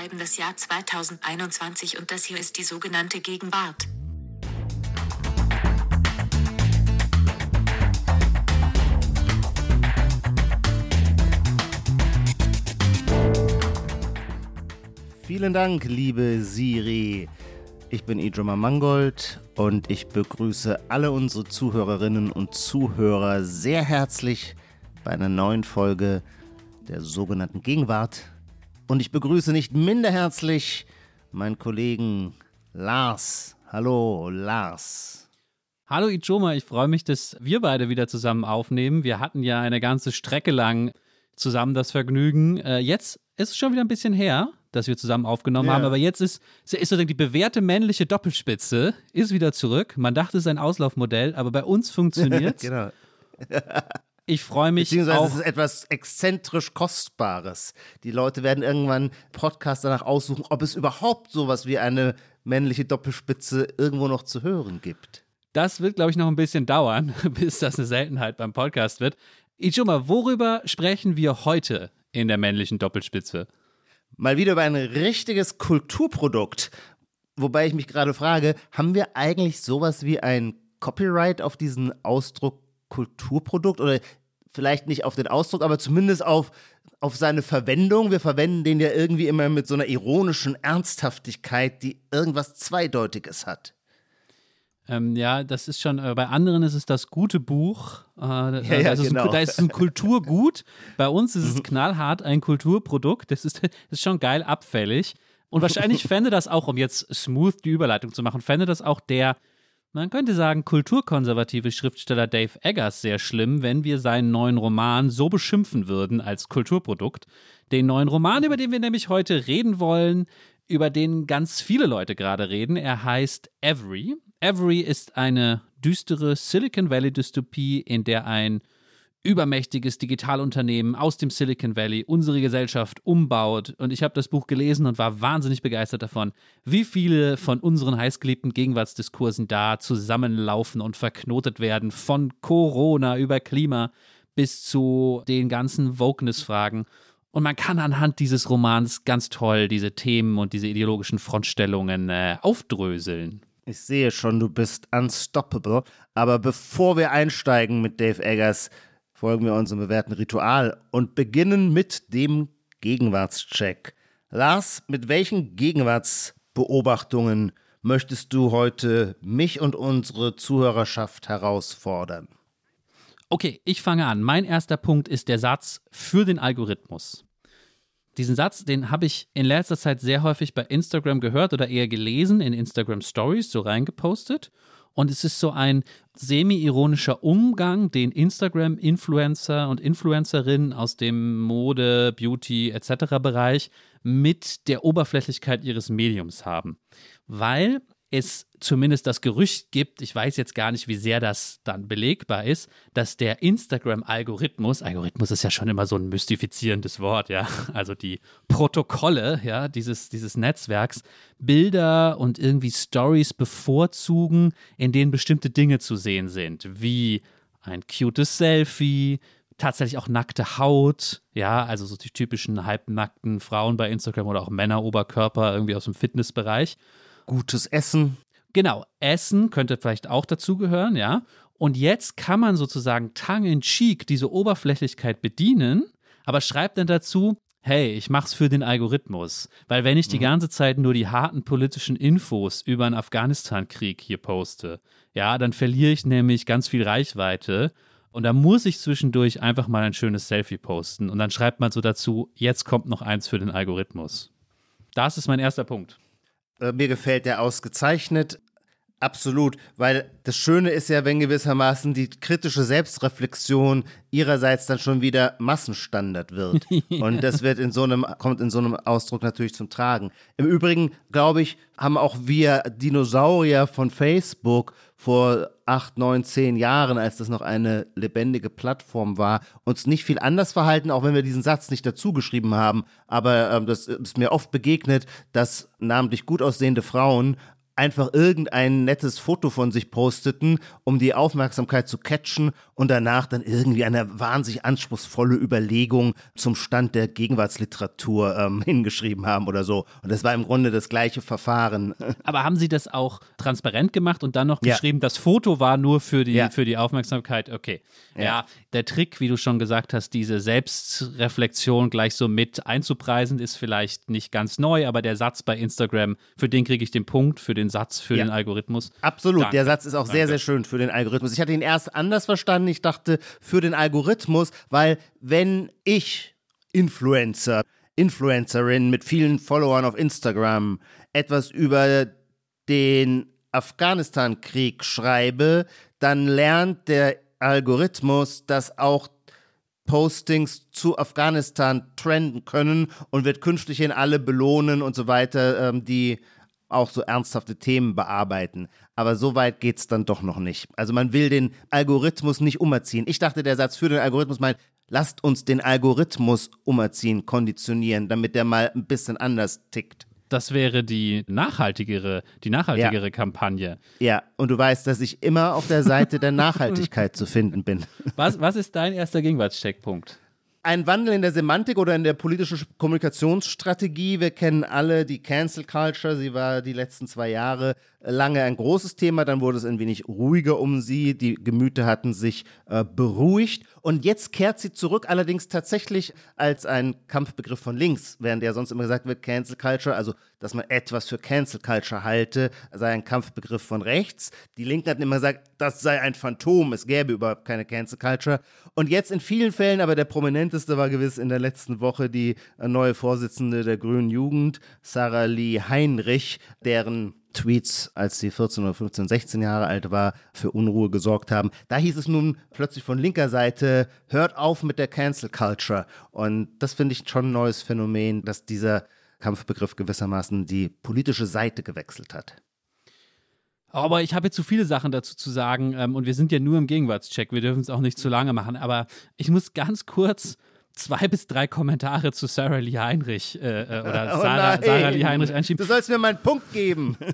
schreiben das Jahr 2021 und das hier ist die sogenannte Gegenwart. Vielen Dank, liebe Siri. Ich bin Idrima Mangold und ich begrüße alle unsere Zuhörerinnen und Zuhörer sehr herzlich bei einer neuen Folge der sogenannten Gegenwart. Und ich begrüße nicht minder herzlich meinen Kollegen Lars. Hallo, Lars. Hallo Ijoma, ich freue mich, dass wir beide wieder zusammen aufnehmen. Wir hatten ja eine ganze Strecke lang zusammen das Vergnügen. Äh, jetzt ist es schon wieder ein bisschen her, dass wir zusammen aufgenommen ja. haben. Aber jetzt ist, ist sozusagen die bewährte männliche Doppelspitze ist wieder zurück. Man dachte, es ist ein Auslaufmodell, aber bei uns funktioniert Genau. Ich freue mich Beziehungsweise auch. es ist etwas exzentrisch Kostbares. Die Leute werden irgendwann Podcasts danach aussuchen, ob es überhaupt sowas wie eine männliche Doppelspitze irgendwo noch zu hören gibt. Das wird, glaube ich, noch ein bisschen dauern, bis das eine Seltenheit beim Podcast wird. Ichuma, worüber sprechen wir heute in der männlichen Doppelspitze? Mal wieder über ein richtiges Kulturprodukt. Wobei ich mich gerade frage, haben wir eigentlich sowas wie ein Copyright auf diesen Ausdruck Kulturprodukt oder vielleicht nicht auf den Ausdruck, aber zumindest auf, auf seine Verwendung. Wir verwenden den ja irgendwie immer mit so einer ironischen Ernsthaftigkeit, die irgendwas Zweideutiges hat. Ähm, ja, das ist schon, äh, bei anderen ist es das gute Buch. Äh, ja, ja, da, ist genau. ein, da ist es ein Kulturgut. Bei uns ist es knallhart ein Kulturprodukt. Das ist, das ist schon geil abfällig. Und wahrscheinlich fände das auch, um jetzt smooth die Überleitung zu machen, fände das auch der, man könnte sagen, kulturkonservative Schriftsteller Dave Eggers sehr schlimm, wenn wir seinen neuen Roman so beschimpfen würden als Kulturprodukt. Den neuen Roman, über den wir nämlich heute reden wollen, über den ganz viele Leute gerade reden. Er heißt Every Every ist eine düstere Silicon Valley-Dystopie, in der ein übermächtiges Digitalunternehmen aus dem Silicon Valley unsere Gesellschaft umbaut. Und ich habe das Buch gelesen und war wahnsinnig begeistert davon, wie viele von unseren heißgeliebten Gegenwartsdiskursen da zusammenlaufen und verknotet werden, von Corona über Klima bis zu den ganzen Wokeness-Fragen. Und man kann anhand dieses Romans ganz toll diese Themen und diese ideologischen Frontstellungen äh, aufdröseln. Ich sehe schon, du bist unstoppable. Aber bevor wir einsteigen mit Dave Eggers, folgen wir unserem bewährten Ritual und beginnen mit dem Gegenwartscheck. Lars, mit welchen Gegenwartsbeobachtungen möchtest du heute mich und unsere Zuhörerschaft herausfordern? Okay, ich fange an. Mein erster Punkt ist der Satz für den Algorithmus. Diesen Satz, den habe ich in letzter Zeit sehr häufig bei Instagram gehört oder eher gelesen, in Instagram Stories so reingepostet. Und es ist so ein semi-ironischer Umgang, den Instagram-Influencer und Influencerinnen aus dem Mode, Beauty etc. Bereich mit der Oberflächlichkeit ihres Mediums haben. Weil es zumindest das Gerücht gibt, ich weiß jetzt gar nicht, wie sehr das dann belegbar ist, dass der Instagram-Algorithmus, Algorithmus ist ja schon immer so ein mystifizierendes Wort, ja, also die Protokolle, ja, dieses, dieses Netzwerks, Bilder und irgendwie Stories bevorzugen, in denen bestimmte Dinge zu sehen sind, wie ein cutes Selfie, tatsächlich auch nackte Haut, ja, also so die typischen halbnackten Frauen bei Instagram oder auch Männeroberkörper irgendwie aus dem Fitnessbereich gutes Essen. Genau, Essen könnte vielleicht auch dazugehören, ja. Und jetzt kann man sozusagen tongue in cheek diese Oberflächlichkeit bedienen, aber schreibt dann dazu, hey, ich mach's für den Algorithmus. Weil wenn ich die mhm. ganze Zeit nur die harten politischen Infos über einen Afghanistan-Krieg hier poste, ja, dann verliere ich nämlich ganz viel Reichweite. Und da muss ich zwischendurch einfach mal ein schönes Selfie posten. Und dann schreibt man so dazu, jetzt kommt noch eins für den Algorithmus. Das ist mein erster Punkt. Äh, mir gefällt der ausgezeichnet. Absolut, weil das Schöne ist ja, wenn gewissermaßen die kritische Selbstreflexion ihrerseits dann schon wieder Massenstandard wird. Und das wird in so einem, kommt in so einem Ausdruck natürlich zum Tragen. Im Übrigen, glaube ich, haben auch wir Dinosaurier von Facebook vor acht, neun, zehn Jahren, als das noch eine lebendige Plattform war, uns nicht viel anders verhalten, auch wenn wir diesen Satz nicht dazu geschrieben haben. Aber ähm, das ist mir oft begegnet, dass namentlich gut aussehende Frauen einfach irgendein nettes Foto von sich posteten, um die Aufmerksamkeit zu catchen und danach dann irgendwie eine wahnsinnig anspruchsvolle Überlegung zum Stand der Gegenwartsliteratur ähm, hingeschrieben haben oder so. Und das war im Grunde das gleiche Verfahren. Aber haben Sie das auch transparent gemacht und dann noch Ja. geschrieben, das Foto war nur für die, Ja. für die Aufmerksamkeit? Okay. Ja. der Trick, wie du schon gesagt hast, diese Selbstreflexion gleich so mit einzupreisen, ist vielleicht nicht ganz neu, aber der Satz bei Instagram, für den kriege ich den Punkt, für den Satz, für Ja. den Algorithmus. Absolut, Danke. der Satz ist auch sehr, sehr schön für den Algorithmus. Ich hatte ihn erst anders verstanden. Ich dachte für den Algorithmus, weil wenn ich Influencer, Influencerin mit vielen Followern auf Instagram etwas über den Afghanistan-Krieg schreibe, dann lernt der Algorithmus, dass auch Postings zu Afghanistan trenden können und wird künftig in alle belohnen und so weiter, ähm, die auch so ernsthafte Themen bearbeiten. Aber so weit geht's dann doch noch nicht. Also man will den Algorithmus nicht umerziehen. Ich dachte, der Satz für den Algorithmus meint, lasst uns den Algorithmus umerziehen, konditionieren, damit der mal ein bisschen anders tickt. Das wäre die nachhaltigere, die nachhaltigere Kampagne. Ja, und du weißt, dass ich immer auf der Seite der Nachhaltigkeit zu finden bin. Was, was ist dein erster Gegenwartscheckpunkt? Ein Wandel in der Semantik oder in der politischen Kommunikationsstrategie. Wir kennen alle die Cancel Culture. Sie war die letzten zwei Jahre lange ein großes Thema. Dann wurde es ein wenig ruhiger um sie. Die Gemüter hatten sich äh, beruhigt. Und jetzt kehrt sie zurück, allerdings tatsächlich als ein Kampfbegriff von links, während ja sonst immer gesagt wird, Cancel Culture, also dass man etwas für Cancel Culture halte, sei ein Kampfbegriff von rechts. Die Linken hatten immer gesagt, das sei ein Phantom, es gäbe überhaupt keine Cancel Culture. Und jetzt in vielen Fällen, aber der prominenteste war gewiss in der letzten Woche die äh, neue Vorsitzende der Grünen Jugend, Sarah Lee Heinrich, deren Tweets, als sie 14 oder 15, 16 Jahre alt war, für Unruhe gesorgt haben. Da hieß es nun plötzlich von linker Seite, hört auf mit der Cancel Culture. Und das finde ich schon ein neues Phänomen, dass dieser Kampfbegriff gewissermaßen die politische Seite gewechselt hat. Aber ich habe jetzt zu viele Sachen dazu zu sagen ähm, und wir sind ja nur im Gegenwartscheck. Wir dürfen es auch nicht zu lange machen. Aber ich muss ganz kurz zwei bis drei Kommentare zu Sarah Lee Heinrich äh, äh, oder Oh Sarah. Sarah Lee Heinrich einschieben. Du sollst mir mal einen Punkt geben.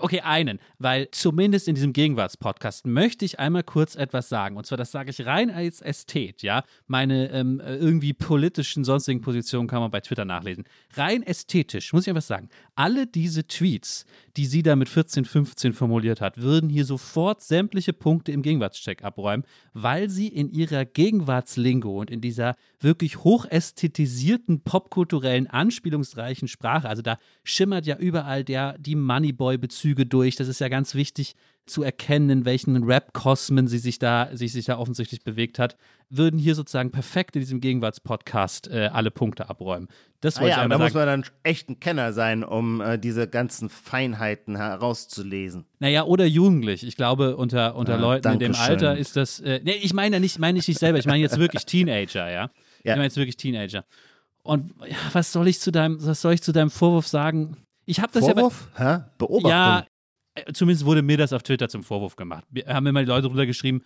Okay, einen, weil zumindest in diesem Gegenwartspodcast möchte ich einmal kurz etwas sagen. Und zwar, das sage ich rein als Ästhet, ja. Meine ähm, irgendwie politischen, sonstigen Positionen kann man bei Twitter nachlesen. Rein ästhetisch, muss ich einfach sagen, alle diese Tweets, die sie da mit 14, 15 formuliert hat, würden hier sofort sämtliche Punkte im Gegenwartscheck abräumen, weil sie in ihrer Gegenwartslingo und in dieser wirklich hochästhetisierten, popkulturellen, anspielungsreichen Sprache, also da schimmert ja überall der, die Moneyboy-Bezüge durch. Das ist ja ganz wichtig zu erkennen, in welchen Rap-Kosmen sie sich da, sich, sich da offensichtlich bewegt hat, würden hier sozusagen perfekt in diesem Gegenwartspodcast äh, alle Punkte abräumen. Das Ah ja, aber da einmal muss sagen. man dann echt ein Kenner sein, um äh, diese ganzen Feinheiten herauszulesen. Naja, oder jugendlich. Ich glaube, unter, unter Ah, Leuten in dem Dankeschön. Alter ist das. Äh, nee, ich meine ja nicht, meine ich nicht selber, ich meine jetzt wirklich Teenager, ja. Ja. Ich meine jetzt wirklich Teenager. Und ja, was soll ich zu deinem, was soll ich zu deinem Vorwurf sagen? Ich habe das Vorwurf? Hä? Beobachtung? ja bei, ja, äh, zumindest wurde mir das auf Twitter zum Vorwurf gemacht. Wir haben immer die Leute drunter geschrieben,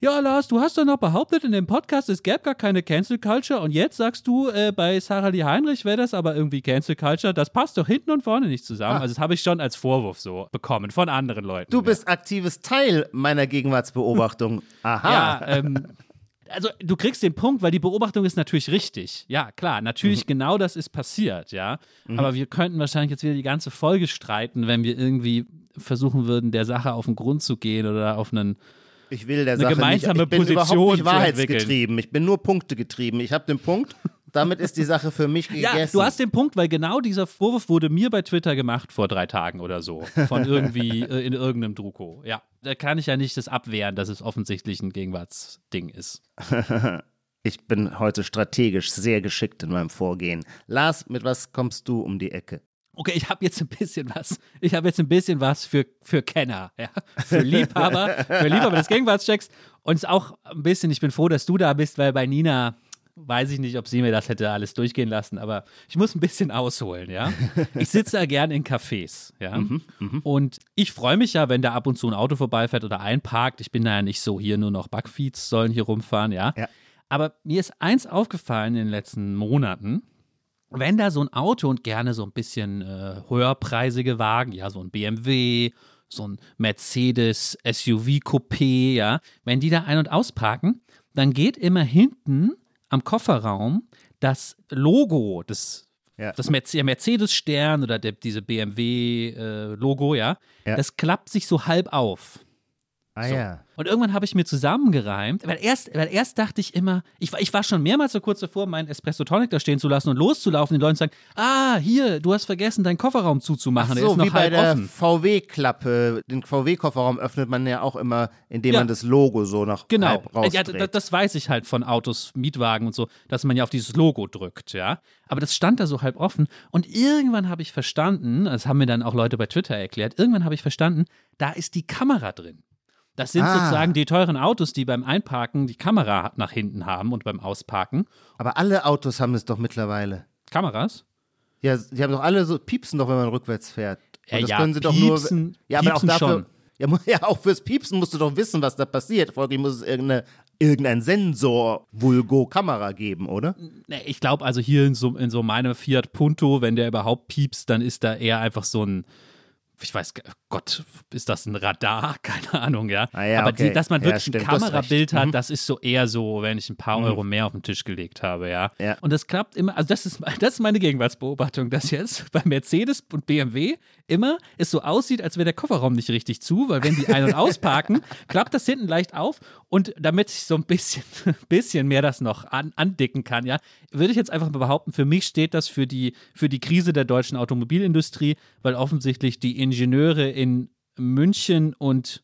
ja, Lars, du hast doch noch behauptet in dem Podcast, es gäbe gar keine Cancel Culture und jetzt sagst du, äh, bei Sarah Lee Heinrich wäre das aber irgendwie Cancel Culture. Das passt doch hinten und vorne nicht zusammen. Ah. Also das habe ich schon als Vorwurf so bekommen von anderen Leuten. Du bist aktives Teil meiner Gegenwartsbeobachtung. Aha. Ja, ähm, also du kriegst den Punkt, weil die Beobachtung ist natürlich richtig. Ja, klar, natürlich genau das ist passiert, ja. Aber wir könnten wahrscheinlich jetzt wieder die ganze Folge streiten, wenn wir irgendwie versuchen würden, der Sache auf den Grund zu gehen oder auf einen. Ich will der Eine Sache gemeinsame nicht, ich bin Position überhaupt nicht wahrheitsgetrieben. Ich bin nur Punkte getrieben. Ich habe den Punkt, damit ist die Sache für mich gegessen. Ja, du hast den Punkt, weil genau dieser Vorwurf wurde mir bei Twitter gemacht vor drei Tagen oder so. Von irgendwie äh, in irgendeinem Druko. Ja, da kann ich ja nicht das abwehren, dass es offensichtlich ein Gegenwartsding ist. Ich bin heute strategisch sehr geschickt in meinem Vorgehen. Lars, mit was kommst du um die Ecke? Okay, ich habe jetzt ein bisschen was. Ich habe jetzt ein bisschen was für, für Kenner, ja. Für Liebhaber, für Liebhaber des Gegenwartschecks. Und auch ein bisschen, ich bin froh, dass du da bist, weil bei Nina weiß ich nicht, ob sie mir das hätte alles durchgehen lassen, aber ich muss ein bisschen ausholen, ja. Ich sitze ja gern in Cafés, ja. Und ich freue mich ja, wenn da ab und zu ein Auto vorbeifährt oder einparkt. Ich bin da ja nicht so hier, nur noch Backfeeds sollen hier rumfahren, ja. Ja. Aber mir ist eins aufgefallen in den letzten Monaten, wenn da so ein Auto und gerne so ein bisschen äh, höherpreisige Wagen, ja, so ein BMW, so ein Mercedes SUV Coupé, ja, wenn die da ein- und ausparken, dann geht immer hinten am Kofferraum das Logo des Ja. das Mercedes-Stern oder der, diese BMW-Logo, ja, Ja. das klappt sich so halb auf. Ah So. ja. Und irgendwann habe ich mir zusammengereimt, weil erst, weil erst dachte ich immer, ich, war- ich war schon mehrmals so kurz davor, meinen Espresso Tonic da stehen zu lassen und loszulaufen, den Leuten zu sagen, ah, hier, du hast vergessen, deinen Kofferraum zuzumachen, der so, ist noch wie bei halb der offen. VW-Klappe. Den VW-Kofferraum öffnet man ja auch immer, indem Ja. man das Logo so nach Genau, halb ja, rausdreht. d- das weiß ich halt von Autos, Mietwagen und so, dass man ja auf dieses Logo drückt, ja. Aber das stand da so halb offen und irgendwann habe ich verstanden, das haben mir dann auch Leute bei Twitter erklärt, irgendwann habe ich verstanden, da ist die Kamera drin. Das sind Ah. sozusagen die teuren Autos, die beim Einparken die Kamera nach hinten haben und beim Ausparken. Aber alle Autos haben es doch mittlerweile. Kameras? Ja, die haben doch alle so, piepsen doch, wenn man rückwärts fährt. Und Ja, das ja, können sie doch piepsen- nur. Ja, aber auch dafür. schon. Ja, ja, auch fürs Piepsen musst du doch wissen, was da passiert. Folglich muss es irgendeine, irgendein Sensor, Vulgo, Kamera geben, oder? Ich glaube also hier in so, in so meinem Fiat Punto, wenn der überhaupt piepst, dann ist da eher einfach so ein, ich weiß, Gott, ist das ein Radar? Keine Ahnung, ja. Ah ja, Aber okay. die, dass man Ja, wirklich stimmt, ein Kamerabild hat, Mhm. das ist so eher so, wenn ich ein paar Euro mehr auf den Tisch gelegt habe, ja. Ja. Und das klappt immer, also das ist, das ist meine Gegenwartsbeobachtung, dass jetzt bei Mercedes und BMW immer es so aussieht, als wäre der Kofferraum nicht richtig zu, weil wenn die ein- und ausparken, klappt das hinten leicht auf und damit ich so ein bisschen, bisschen mehr das noch an, andicken kann, ja, würde ich jetzt einfach mal behaupten, für mich steht das für die, für die Krise der deutschen Automobilindustrie, weil offensichtlich die Ingenieure in München und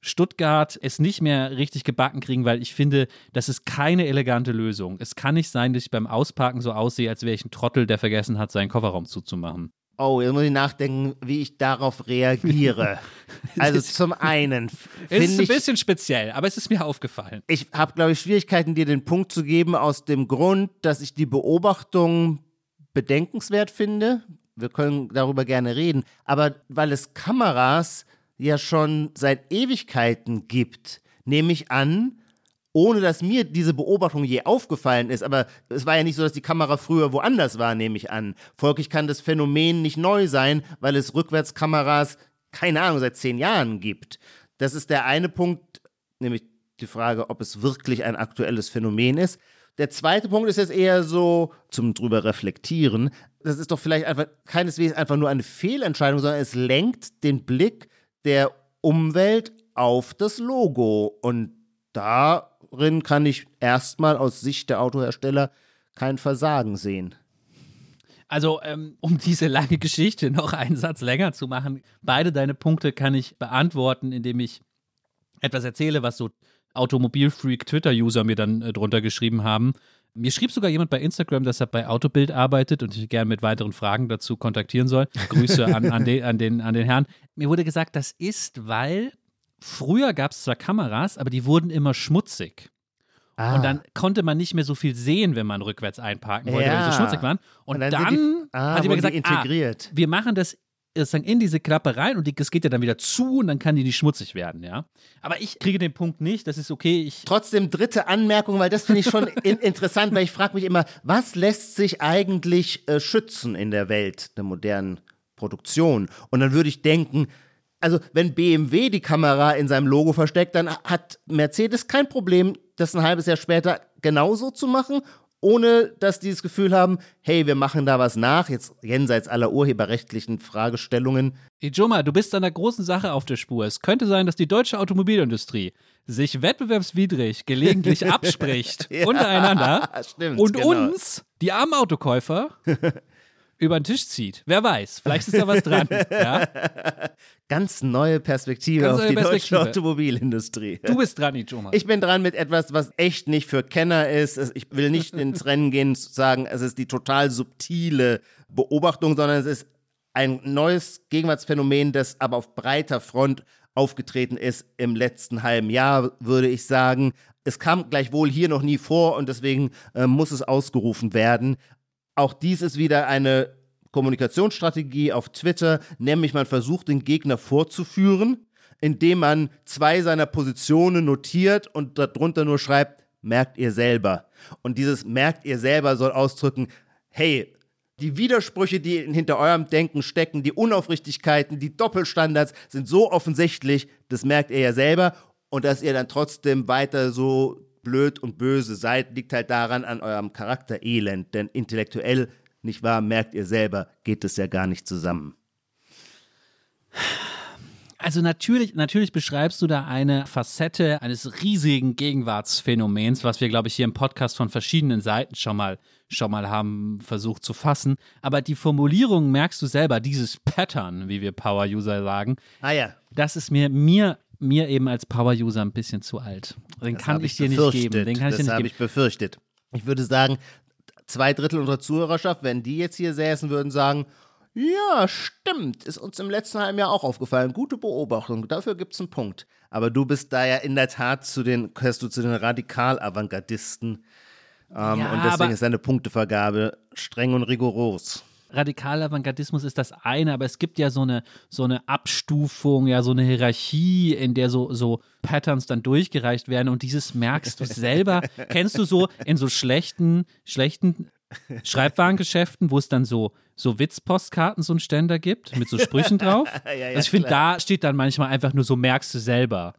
Stuttgart es nicht mehr richtig gebacken kriegen, weil ich finde, das ist keine elegante Lösung. Es kann nicht sein, dass ich beim Ausparken so aussehe, als wäre ich ein Trottel, der vergessen hat, seinen Kofferraum zuzumachen. Oh, jetzt muss ich nachdenken, wie ich darauf reagiere. also zum einen Es ist ein ich, bisschen speziell, aber es ist mir aufgefallen. ich habe, glaube ich, Schwierigkeiten, dir den Punkt zu geben, aus dem Grund, dass ich die Beobachtung bedenkenswert finde. Wir können darüber gerne reden. Aber weil es Kameras ja schon seit Ewigkeiten gibt, nehme ich an, ohne dass mir diese Beobachtung je aufgefallen ist, aber es war ja nicht so, dass die Kamera früher woanders war, nehme ich an. Folglich kann das Phänomen nicht neu sein, weil es Rückwärtskameras, keine Ahnung, seit zehn Jahren gibt. Das ist der eine Punkt, nämlich die Frage, ob es wirklich ein aktuelles Phänomen ist. Der zweite Punkt ist jetzt eher so zum drüber reflektieren. Das ist doch vielleicht einfach keineswegs einfach nur eine Fehlentscheidung, sondern es lenkt den Blick der Umwelt auf das Logo. Und darin kann ich erstmal aus Sicht der Autohersteller kein Versagen sehen. Also, ähm, um diese lange Geschichte noch einen Satz länger zu machen, beide deine Punkte kann ich beantworten, indem ich etwas erzähle, was so Automobilfreak-Twitter-User mir dann äh, drunter geschrieben haben. Mir schrieb sogar jemand bei Instagram, dass er bei Autobild arbeitet und ich gerne mit weiteren Fragen dazu kontaktieren soll. Grüße an, an, den, an, den, an den Herrn. Mir wurde gesagt, das ist, weil früher gab es zwar Kameras, aber die wurden immer schmutzig. Ah. Und dann konnte man nicht mehr so viel sehen, wenn man rückwärts einparken wollte, weil die so Ja. schmutzig waren. Und, Und dann dann, die- ah, hat jemand gesagt, die integriert. Ah, wir machen das sozusagen in diese Klappe rein und die, das geht ja dann wieder zu und dann kann die nicht schmutzig werden, ja. Aber ich kriege den Punkt nicht, das ist okay. Ich, Trotzdem dritte Anmerkung, weil das finde ich schon in, interessant, weil ich frage mich immer, was lässt sich eigentlich äh, schützen in der Welt der modernen Produktion? Und dann würde ich denken, also wenn BMW die Kamera in seinem Logo versteckt, dann hat Mercedes kein Problem, das ein halbes Jahr später genauso zu machen, ohne dass die das Gefühl haben, hey, wir machen da was nach, jetzt jenseits aller urheberrechtlichen Fragestellungen. Ijoma, du bist an der großen Sache auf der Spur. Es könnte sein, dass die deutsche Automobilindustrie sich wettbewerbswidrig gelegentlich abspricht Ja, untereinander stimmt, und genau. uns, die armen Autokäufer, über den Tisch zieht. Wer weiß, vielleicht ist da was dran. Ja? Ganz neue Perspektive Ganz auf neue die deutsche Perspektive. Automobilindustrie. Du bist dran, Ijoma. Ich bin dran mit etwas, was echt nicht für Kenner ist. Ich will nicht ins Rennen gehen zu sagen, es ist die total subtile Beobachtung, sondern es ist ein neues Gegenwartsphänomen, das aber auf breiter Front aufgetreten ist im letzten halben Jahr, würde ich sagen. Es kam gleichwohl hier noch nie vor und deswegen äh, muss es ausgerufen werden. Auch dies ist wieder eine Kommunikationsstrategie auf Twitter, nämlich man versucht, den Gegner vorzuführen, indem man zwei seiner Positionen notiert und darunter nur schreibt, merkt ihr selber. Und dieses merkt ihr selber soll ausdrücken, hey, Die Widersprüche, die hinter eurem Denken stecken, die Unaufrichtigkeiten, die Doppelstandards sind so offensichtlich, das merkt ihr ja selber. Und dass ihr dann trotzdem weiter so blöd und böse seid, liegt halt daran an eurem Charakterelend. Denn intellektuell, nicht wahr, merkt ihr selber, geht es ja gar nicht zusammen. Also natürlich, natürlich beschreibst du da eine Facette eines riesigen Gegenwartsphänomens, was wir, glaube ich, hier im Podcast von verschiedenen Seiten schon mal, schon mal haben versucht zu fassen. Aber die Formulierung merkst du selber, dieses Pattern, wie wir Power-User sagen. Ah ja. Das ist mir, mir, mir eben als Power-User ein bisschen zu alt. Den Das kann ich dir nicht geben. Den kann ich das dir habe nicht ich geben. befürchtet. Ich würde sagen, zwei Drittel unserer Zuhörerschaft, wenn die jetzt hier säßen, würden sagen, ja, stimmt, ist uns im letzten halben Jahr auch aufgefallen. Gute Beobachtung, dafür gibt es einen Punkt. Aber du bist da ja in der Tat zu den, gehörst du zu den Radikal-Avantgardisten. Ähm, Ja, und deswegen ist deine Punktevergabe streng und rigoros. Radikalavantgardismus ist das eine, aber es gibt ja so eine, so eine Abstufung, ja, so eine Hierarchie, in der so, so Patterns dann durchgereicht werden und dieses merkst du selber. Kennst du so in so schlechten, schlechten Schreibwarengeschäften, wo es dann so, so Witzpostkarten, so einen Ständer gibt, mit so Sprüchen drauf? Ja, ja, also ich finde, da steht dann manchmal einfach nur so, merkst du selber.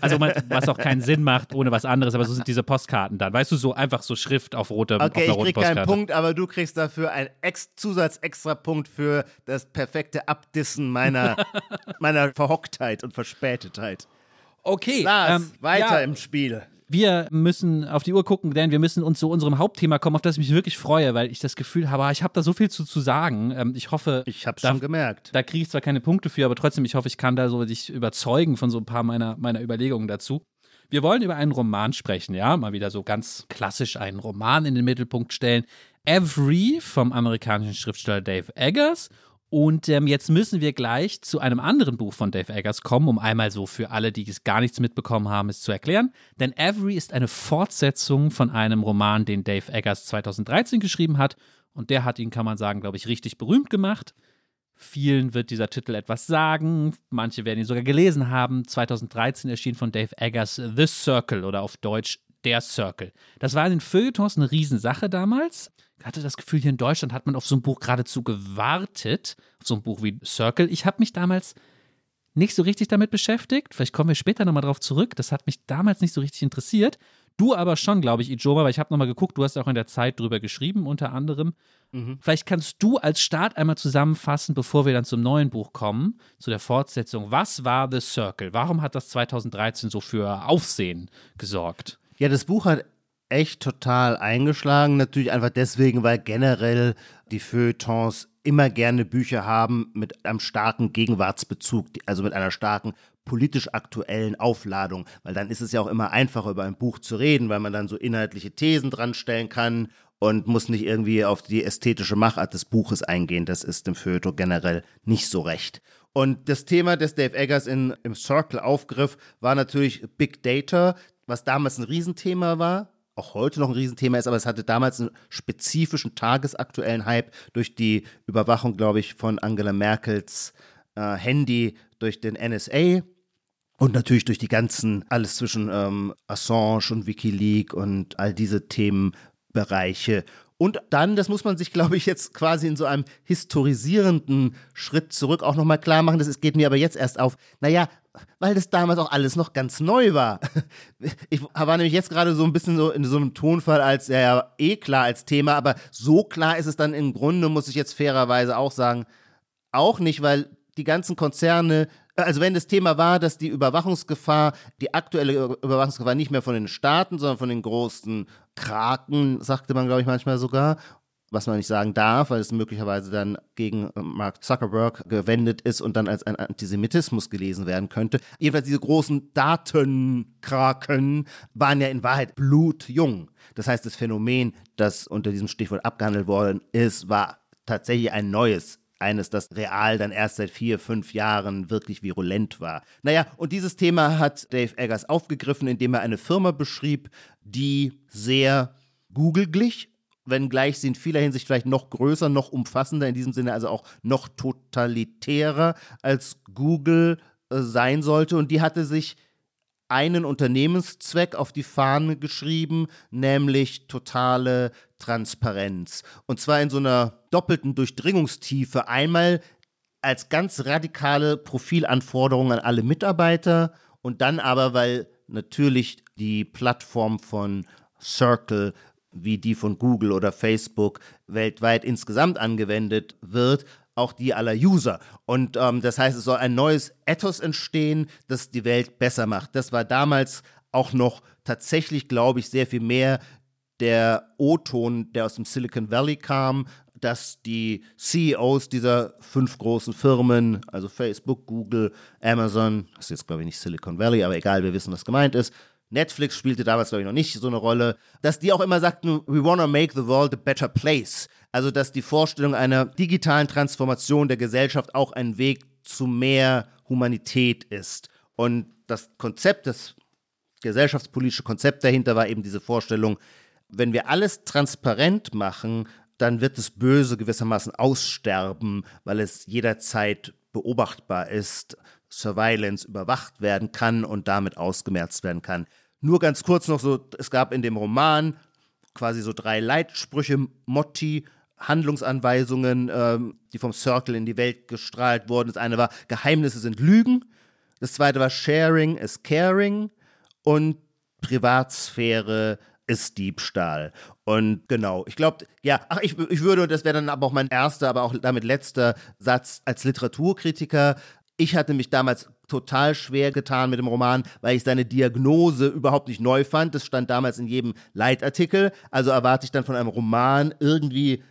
Also man, was auch keinen Sinn macht ohne was anderes, aber so sind diese Postkarten dann. Weißt du, so einfach so Schrift auf rote auf Okay, einer ich roten krieg keinen. Punkt, aber du kriegst dafür einen Ex Zusatz-Extra-Punkt für das perfekte Abdissen meiner, meiner Verhocktheit und Verspätetheit. Okay, Lars, ähm, weiter ja, im Spiel. Wir müssen auf die Uhr gucken, denn wir müssen uns zu unserem Hauptthema kommen, auf das ich mich wirklich freue, weil ich das Gefühl habe, ah, ich habe da so viel zu, zu sagen. Ähm, ich hoffe, Ich hab's da, schon gemerkt. da kriege ich zwar keine Punkte für, aber trotzdem, ich hoffe, ich kann da so dich überzeugen von so ein paar meiner, meiner Überlegungen dazu. Wir wollen über einen Roman sprechen, ja, mal wieder so ganz klassisch einen Roman in den Mittelpunkt stellen. Every vom amerikanischen Schriftsteller Dave Eggers. Und ähm, jetzt müssen wir gleich zu einem anderen Buch von Dave Eggers kommen, um einmal so für alle, die es gar nichts mitbekommen haben, es zu erklären. Denn Every ist eine Fortsetzung von einem Roman, den Dave Eggers 2013 geschrieben hat. Und der hat ihn, kann man sagen, glaube ich, richtig berühmt gemacht. Vielen wird dieser Titel etwas sagen, manche werden ihn sogar gelesen haben. 2013 erschien von Dave Eggers The Circle oder auf Deutsch Der Circle. Das war in den Feuilletons eine Riesensache damals. Ich hatte das Gefühl, hier in Deutschland hat man auf so ein Buch geradezu gewartet, auf so ein Buch wie Circle. Ich habe mich damals nicht so richtig damit beschäftigt. Vielleicht kommen wir später nochmal drauf zurück. Das hat mich damals nicht so richtig interessiert. Du aber schon, glaube ich, Ijoma, weil ich habe nochmal geguckt, du hast auch in der Zeit drüber geschrieben, unter anderem. Vielleicht kannst du als Start einmal zusammenfassen, bevor wir dann zum neuen Buch kommen, zu der Fortsetzung. Was war The Circle? Warum hat das 2013 so für Aufsehen gesorgt? Ja, das Buch hat echt total eingeschlagen. Natürlich einfach deswegen, weil generell die Feuilletons immer gerne Bücher haben mit einem starken Gegenwartsbezug, also mit einer starken politisch aktuellen Aufladung, weil dann ist es ja auch immer einfacher, über ein Buch zu reden, weil man dann so inhaltliche Thesen dran stellen kann und muss nicht irgendwie auf die ästhetische Machart des Buches eingehen. Das ist dem Feuilleton generell nicht so recht. Und das Thema, das Dave Eggers in, im Circle aufgriff, war natürlich Big Data, was damals ein Riesenthema war, auch heute noch ein Riesenthema ist, aber es hatte damals einen spezifischen tagesaktuellen Hype durch die Überwachung, glaube ich, von Angela Merkels äh, Handy durch den NSA und natürlich durch die ganzen, alles zwischen ähm, Assange und Wikileaks und all diese Themenbereiche. Und dann, das muss man sich, glaube ich, jetzt quasi in so einem historisierenden Schritt zurück auch nochmal klar machen. Das geht mir aber jetzt erst auf. Naja, weil das damals auch alles noch ganz neu war. Ich war nämlich jetzt gerade so ein bisschen so in so einem Tonfall als, ja, ja, eh klar als Thema, aber so klar ist es dann im Grunde, muss ich jetzt fairerweise auch sagen, auch nicht, weil die ganzen Konzerne, also wenn das Thema war, dass die Überwachungsgefahr, die aktuelle Überwachungsgefahr nicht mehr von den Staaten, sondern von den großen Kraken, sagte man, glaube ich, manchmal sogar, was man nicht sagen darf, weil es möglicherweise dann gegen äh, Mark Zuckerberg gewendet ist und dann als ein Antisemitismus gelesen werden könnte. Jedenfalls diese großen Datenkraken waren ja in Wahrheit blutjung. Das heißt, das Phänomen, das unter diesem Stichwort abgehandelt worden ist, war tatsächlich ein neues eines, das real dann erst seit vier, fünf Jahren wirklich virulent war. Naja, und dieses Thema hat Dave Eggers aufgegriffen, indem er eine Firma beschrieb, die sehr Google glich, wenngleich sie in vieler Hinsicht vielleicht noch größer, noch umfassender, in diesem Sinne also auch noch totalitärer als Google äh, sein sollte. Und die hatte sich einen Unternehmenszweck auf die Fahne geschrieben, nämlich totale Selbsttransparenz. Und zwar in so einer doppelten Durchdringungstiefe. Einmal als ganz radikale Profilanforderung an alle Mitarbeiter und dann aber, weil natürlich die Plattform von Circle wie die von Google oder Facebook weltweit insgesamt angewendet wird, auch die aller User. Und ähm, das heißt, es soll ein neues Ethos entstehen, das die Welt besser macht. Das war damals auch noch tatsächlich, glaube ich, sehr viel mehr der O-Ton, der aus dem Silicon Valley kam, dass die CEOs dieser fünf großen Firmen, also Facebook, Google, Amazon, das ist jetzt glaube ich nicht Silicon Valley, aber egal, wir wissen, was gemeint ist, Netflix spielte damals, glaube ich, noch nicht so eine Rolle, dass die auch immer sagten, we want to make the world a better place. Also, dass die Vorstellung einer digitalen Transformation der Gesellschaft auch ein Weg zu mehr Humanität ist. Und das Konzept, das gesellschaftspolitische Konzept dahinter war eben diese Vorstellung, wenn wir alles transparent machen, dann wird das Böse gewissermaßen aussterben, weil es jederzeit beobachtbar ist, Surveillance überwacht werden kann und damit ausgemerzt werden kann. Nur ganz kurz noch so, es gab in dem Roman quasi so drei Leitsprüche, Motti, Handlungsanweisungen, ähm, die vom Circle in die Welt gestrahlt wurden. Das eine war, Geheimnisse sind Lügen. Das zweite war, Sharing is Caring. Und Privatsphäre ist Diebstahl. Und genau, ich glaube, ja, ach, ich, ich würde, das wäre dann aber auch mein erster, aber auch damit letzter Satz als Literaturkritiker. Ich hatte mich damals total schwer getan mit dem Roman, weil ich seine Diagnose überhaupt nicht neu fand. Das stand damals in jedem Leitartikel. Also erwarte ich dann von einem Roman irgendwie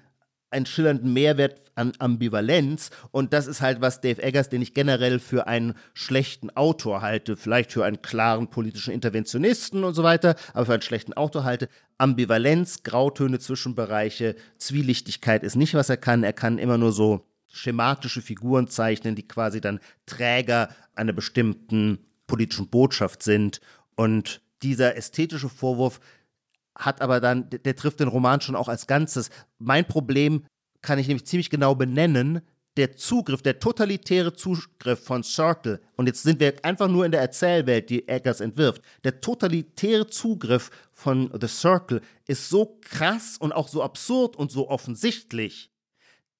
einen schillernden Mehrwert an Ambivalenz. Und das ist halt was Dave Eggers, den ich generell für einen schlechten Autor halte, vielleicht für einen klaren politischen Interventionisten und so weiter, aber für einen schlechten Autor halte. Ambivalenz, Grautöne, Zwischenbereiche, Zwielichtigkeit ist nicht, was er kann. Er kann immer nur so schematische Figuren zeichnen, die quasi dann Träger einer bestimmten politischen Botschaft sind. Und dieser ästhetische Vorwurf hat aber dann, der, trifft den Roman schon auch als Ganzes. Mein Problem kann ich nämlich ziemlich genau benennen. Der Zugriff, der totalitäre Zugriff von Circle, und jetzt sind wir einfach nur in der Erzählwelt, die Eggers entwirft, der totalitäre Zugriff von The Circle ist so krass und auch so absurd und so offensichtlich,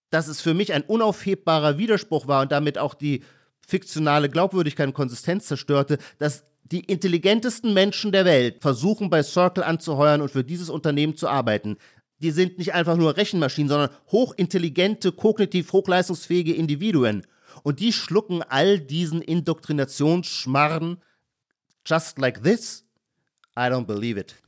dass es für mich ein unaufhebbarer Widerspruch war und damit auch die fiktionale Glaubwürdigkeit und Konsistenz zerstörte, dass die intelligentesten Menschen der Welt versuchen bei Circle anzuheuern und für dieses Unternehmen zu arbeiten. Die sind nicht einfach nur Rechenmaschinen, sondern hochintelligente, kognitiv hochleistungsfähige Individuen. Und die schlucken all diesen Indoktrinationsschmarren just like this. I don't believe it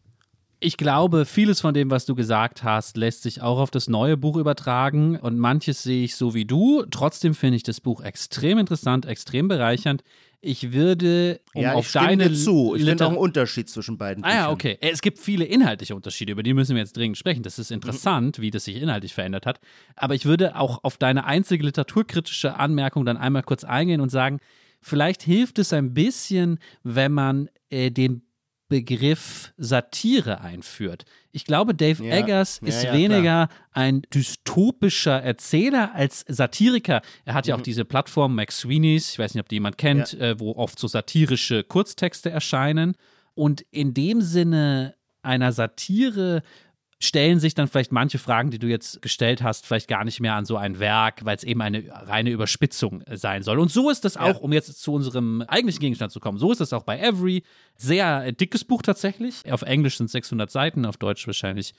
ich glaube, vieles von dem, was du gesagt hast, lässt sich auch auf das neue Buch übertragen und manches sehe ich so wie du. Trotzdem finde ich das Buch extrem interessant, extrem bereichernd. Ich würde, um ja, auf deine dir zu. Ich finde auch einen Unterschied zwischen beiden. Ah ja, okay. Es gibt viele inhaltliche Unterschiede, über die müssen wir jetzt dringend sprechen. Das ist interessant, mhm. wie das sich inhaltlich verändert hat. Aber ich würde auch auf deine einzige literaturkritische Anmerkung dann einmal kurz eingehen und sagen, vielleicht hilft es ein bisschen, wenn man äh, den Begriff Satire einführt. Ich glaube, Dave ja, Eggers ist ja, weniger klar. ein dystopischer Erzähler als Satiriker. Er hat mhm. ja auch mhm. diese Plattform Max Sweeney's, ich weiß nicht, ob die jemand kennt, äh, wo oft so satirische Kurztexte erscheinen. Und in dem Sinne einer Satire stellen sich dann vielleicht manche Fragen, die du jetzt gestellt hast, vielleicht gar nicht mehr an so ein Werk, weil es eben eine reine Überspitzung sein soll. Und so ist das auch, ja. um jetzt zu unserem eigentlichen Gegenstand zu kommen, so ist das auch bei Every. Sehr dickes Buch tatsächlich. Auf Englisch sind es 600 Seiten, auf Deutsch wahrscheinlich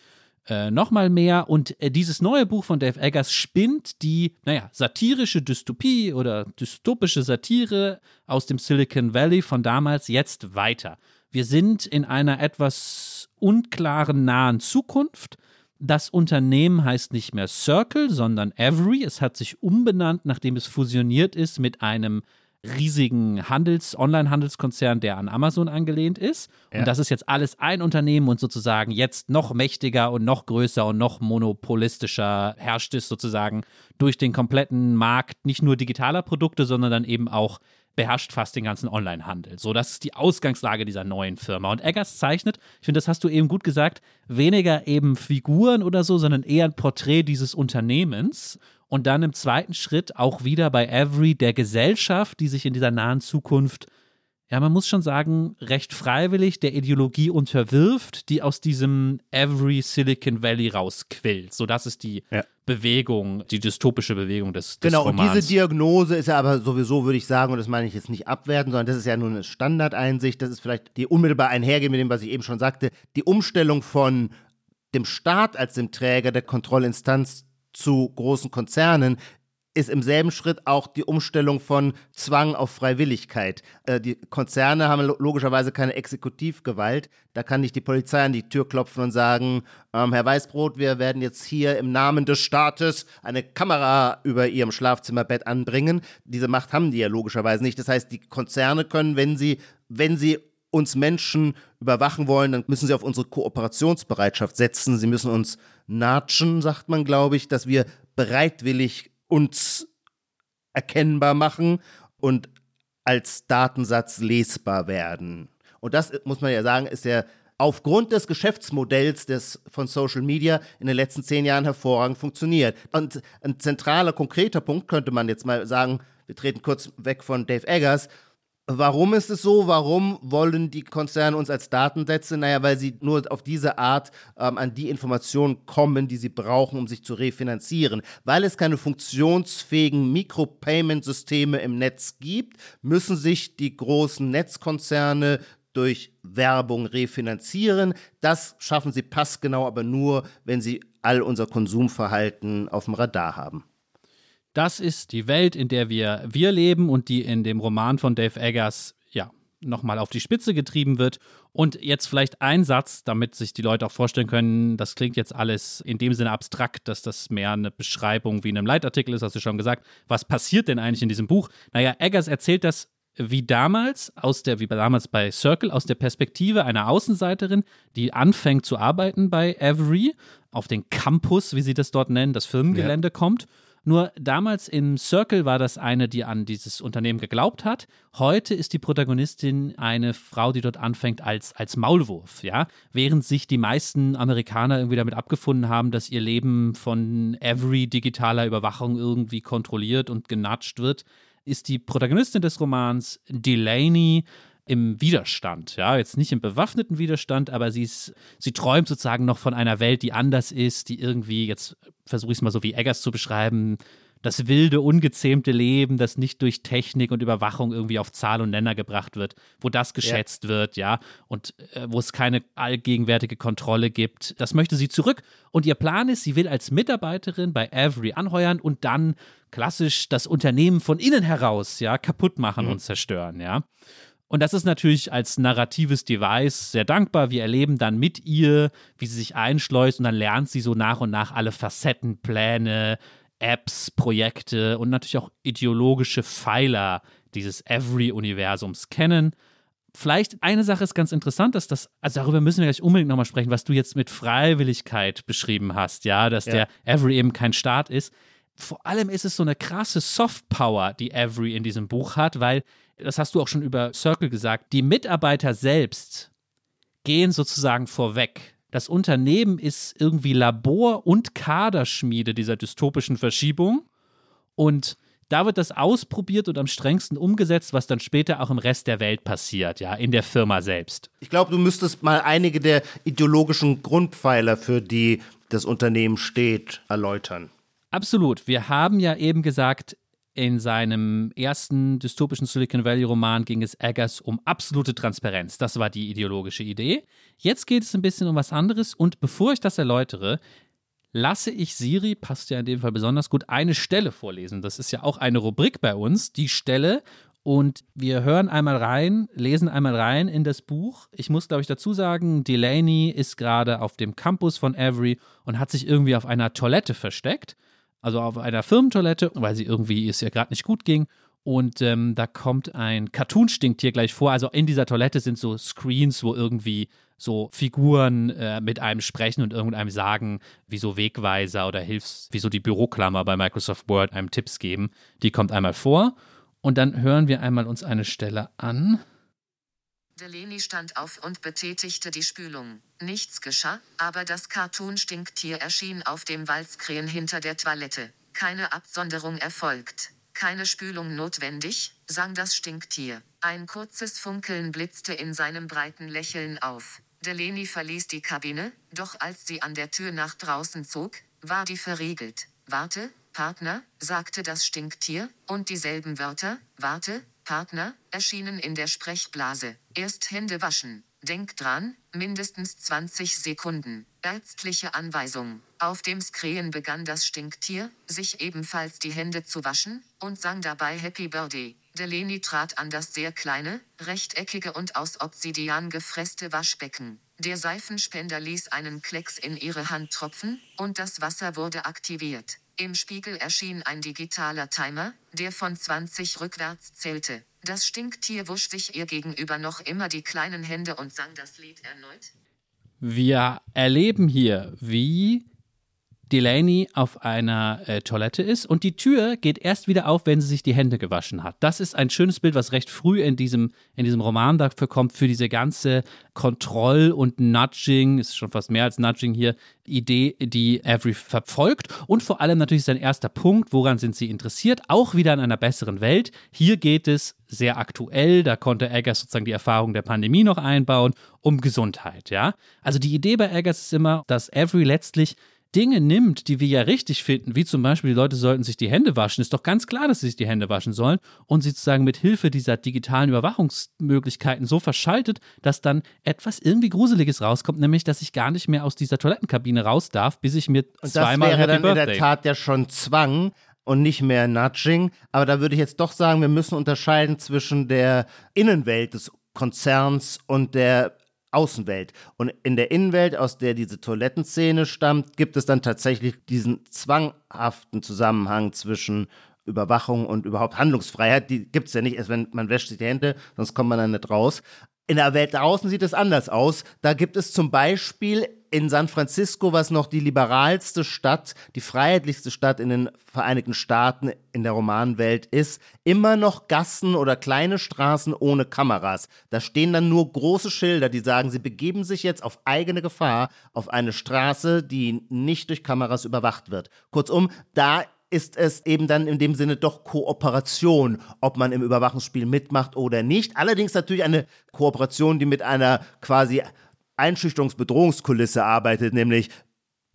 äh, nochmal mehr. Und äh, dieses neue Buch von Dave Eggers spinnt die, naja, satirische Dystopie oder dystopische Satire aus dem Silicon Valley von damals jetzt weiter. Wir sind in einer etwas unklaren nahen Zukunft. Das Unternehmen heißt nicht mehr Circle, sondern Every. Es hat sich umbenannt, nachdem es fusioniert ist mit einem riesigen Handels-, Online-Handelskonzern, der an Amazon angelehnt ist. Ja. Und das ist jetzt alles ein Unternehmen und sozusagen jetzt noch mächtiger und noch größer und noch monopolistischer herrscht es sozusagen durch den kompletten Markt nicht nur digitaler Produkte, sondern dann eben auch beherrscht fast den ganzen Onlinehandel. So, das ist die Ausgangslage dieser neuen Firma. Und Eggers zeichnet, ich finde, das hast du eben gut gesagt, weniger eben Figuren oder so, sondern eher ein Porträt dieses Unternehmens. Und dann im zweiten Schritt auch wieder bei Every der Gesellschaft, die sich in dieser nahen Zukunft ja, man muss schon sagen, recht freiwillig der Ideologie unterwirft, die aus diesem Every Silicon Valley rausquillt. So, das ist die ja. Bewegung, die dystopische Bewegung des, des genau, Romans. Und diese Diagnose ist ja aber sowieso, würde ich sagen, und das meine ich jetzt nicht abwerten, sondern das ist ja nur eine Standardeinsicht, das ist vielleicht die unmittelbar einhergeht mit dem, was ich eben schon sagte, die Umstellung von dem Staat als dem Träger der Kontrollinstanz zu großen Konzernen ist im selben Schritt auch die Umstellung von Zwang auf Freiwilligkeit. Äh, die Konzerne haben logischerweise keine Exekutivgewalt. Da kann nicht die Polizei an die Tür klopfen und sagen, ähm, Herr Weißbrot, wir werden jetzt hier im Namen des Staates eine Kamera über Ihrem Schlafzimmerbett anbringen. Diese Macht haben die ja logischerweise nicht. Das heißt, die Konzerne können, wenn sie, wenn sie uns Menschen überwachen wollen, dann müssen sie auf unsere Kooperationsbereitschaft setzen. Sie müssen uns natschen, sagt man, glaube ich, dass wir bereitwillig uns erkennbar machen und als Datensatz lesbar werden. Und das muss man ja sagen, ist ja aufgrund des Geschäftsmodells des, von Social Media in den letzten zehn Jahren hervorragend funktioniert. Und ein zentraler, konkreter Punkt könnte man jetzt mal sagen, wir treten kurz weg von Dave Eggers, Warum ist es so? Warum wollen die Konzerne uns als Datensätze? Naja, weil sie nur auf diese Art ähm, an die Informationen kommen, die sie brauchen, um sich zu refinanzieren. Weil es keine funktionsfähigen Micropayment-Systeme im Netz gibt, müssen sich die großen Netzkonzerne durch Werbung refinanzieren. Das schaffen sie passgenau, aber nur, wenn sie all unser Konsumverhalten auf dem Radar haben. Das ist die Welt, in der wir, wir leben und die in dem Roman von Dave Eggers ja nochmal auf die Spitze getrieben wird. Und jetzt vielleicht ein Satz, damit sich die Leute auch vorstellen können, das klingt jetzt alles in dem Sinne abstrakt, dass das mehr eine Beschreibung wie in einem Leitartikel ist, hast du schon gesagt. Was passiert denn eigentlich in diesem Buch? Naja, Eggers erzählt das wie damals, aus der, wie damals bei Circle, aus der Perspektive einer Außenseiterin, die anfängt zu arbeiten bei Avery, auf den Campus, wie sie das dort nennen, das Firmengelände ja. kommt nur damals im Circle war das eine, die an dieses Unternehmen geglaubt hat. Heute ist die Protagonistin eine Frau, die dort anfängt als, als Maulwurf, ja. Während sich die meisten Amerikaner irgendwie damit abgefunden haben, dass ihr Leben von every digitaler Überwachung irgendwie kontrolliert und genatscht wird, ist die Protagonistin des Romans Delaney im Widerstand, ja, jetzt nicht im bewaffneten Widerstand, aber sie ist, sie träumt sozusagen noch von einer Welt, die anders ist, die irgendwie, jetzt versuche ich es mal so wie Eggers zu beschreiben, das wilde, ungezähmte Leben, das nicht durch Technik und Überwachung irgendwie auf Zahl und Nenner gebracht wird, wo das geschätzt ja. wird, ja, und äh, wo es keine allgegenwärtige Kontrolle gibt. Das möchte sie zurück. Und ihr Plan ist, sie will als Mitarbeiterin bei Avery anheuern und dann klassisch das Unternehmen von innen heraus, ja, kaputt machen mhm. und zerstören, ja. Und das ist natürlich als narratives Device sehr dankbar. Wir erleben dann mit ihr, wie sie sich einschleust und dann lernt sie so nach und nach alle Facetten, Pläne, Apps, Projekte und natürlich auch ideologische Pfeiler dieses Every-Universums kennen. Vielleicht eine Sache ist ganz interessant, dass das, also darüber müssen wir gleich unbedingt nochmal sprechen, was du jetzt mit Freiwilligkeit beschrieben hast, ja, dass ja. der Every eben kein Staat ist. Vor allem ist es so eine krasse Softpower, die Every in diesem Buch hat, weil das hast du auch schon über Circle gesagt, die Mitarbeiter selbst gehen sozusagen vorweg. Das Unternehmen ist irgendwie Labor und Kaderschmiede dieser dystopischen Verschiebung und da wird das ausprobiert und am strengsten umgesetzt, was dann später auch im Rest der Welt passiert, ja, in der Firma selbst. Ich glaube, du müsstest mal einige der ideologischen Grundpfeiler, für die das Unternehmen steht, erläutern. Absolut. Wir haben ja eben gesagt, in seinem ersten dystopischen Silicon Valley-Roman ging es Eggers um absolute Transparenz. Das war die ideologische Idee. Jetzt geht es ein bisschen um was anderes und bevor ich das erläutere, lasse ich Siri, passt ja in dem Fall besonders gut, eine Stelle vorlesen. Das ist ja auch eine Rubrik bei uns, die Stelle. Und wir hören einmal rein, lesen einmal rein in das Buch. Ich muss, glaube ich, dazu sagen, Delaney ist gerade auf dem Campus von Avery und hat sich irgendwie auf einer Toilette versteckt also auf einer Firmentoilette, weil sie irgendwie es ja gerade nicht gut ging. Und ähm, da kommt ein Cartoon-Stinktier gleich vor. Also in dieser Toilette sind so Screens, wo irgendwie so Figuren äh, mit einem sprechen und irgendeinem sagen, wie so Wegweiser oder Hilfs, wie so die Büroklammer bei Microsoft Word einem Tipps geben. Die kommt einmal vor. Und dann hören wir einmal uns eine Stelle an. Delaney stand auf und betätigte die Spülung. Nichts geschah, aber das Cartoon-Stinktier erschien auf dem Walzkrähen hinter der Toilette. Keine Absonderung erfolgt. Keine Spülung notwendig, sang das Stinktier. Ein kurzes Funkeln blitzte in seinem breiten Lächeln auf. Delaney verließ die Kabine, doch als sie an der Tür nach draußen zog, war die verriegelt. Warte, Partner, sagte das Stinktier, und dieselben Wörter, warte, Partner, erschienen in der Sprechblase. Erst Hände waschen. Denk dran, mindestens 20 Sekunden. Ärztliche Anweisung. Auf dem Screen begann das Stinktier, sich ebenfalls die Hände zu waschen, und sang dabei Happy Birthday. Delaney trat an das sehr kleine, rechteckige und aus Obsidian gefresste Waschbecken. Der Seifenspender ließ einen Klecks in ihre Hand tropfen, und das Wasser wurde aktiviert. Im Spiegel erschien ein digitaler Timer, der von 20 rückwärts zählte. Das Stinktier wusch sich ihr gegenüber noch immer die kleinen Hände und sang das Lied erneut. Wir erleben hier, wie Delaney auf einer äh, Toilette ist und die Tür geht erst wieder auf, wenn sie sich die Hände gewaschen hat. Das ist ein schönes Bild, was recht früh in diesem, in diesem Roman dafür kommt, für diese ganze Kontroll- und Nudging, ist schon fast mehr als Nudging hier, Idee, die Avery verfolgt. Und vor allem natürlich sein erster Punkt, woran sind sie interessiert? Auch wieder in einer besseren Welt. Hier geht es sehr aktuell, da konnte Eggers sozusagen die Erfahrung der Pandemie noch einbauen, um Gesundheit, ja. Also die Idee bei Eggers ist immer, dass Avery letztlich Dinge nimmt, die wir ja richtig finden, wie zum Beispiel, die Leute sollten sich die Hände waschen, ist doch ganz klar, dass sie sich die Hände waschen sollen und sie sozusagen mit Hilfe dieser digitalen Überwachungsmöglichkeiten so verschaltet, dass dann etwas irgendwie Gruseliges rauskommt, nämlich, dass ich gar nicht mehr aus dieser Toilettenkabine raus darf, bis ich mir Und zweimal das wäre Happy dann Birthday. in der Tat ja schon Zwang und nicht mehr Nudging. Aber da würde ich jetzt doch sagen, wir müssen unterscheiden zwischen der Innenwelt des Konzerns und der Außenwelt. Und in der Innenwelt, aus der diese Toilettenszene stammt, gibt es dann tatsächlich diesen zwanghaften Zusammenhang zwischen Überwachung und überhaupt Handlungsfreiheit. Die gibt es ja nicht erst, wenn man wäscht sich die Hände, sonst kommt man dann nicht raus. In der Welt draußen sieht es anders aus. Da gibt es zum Beispiel in San Francisco, was noch die liberalste Stadt, die freiheitlichste Stadt in den Vereinigten Staaten in der Romanwelt ist, immer noch Gassen oder kleine Straßen ohne Kameras. Da stehen dann nur große Schilder, die sagen, sie begeben sich jetzt auf eigene Gefahr auf eine Straße, die nicht durch Kameras überwacht wird. Kurzum, da ist es eben dann in dem Sinne doch Kooperation, ob man im Überwachungsspiel mitmacht oder nicht. Allerdings natürlich eine Kooperation, die mit einer quasi Einschüchterungsbedrohungskulisse arbeitet, nämlich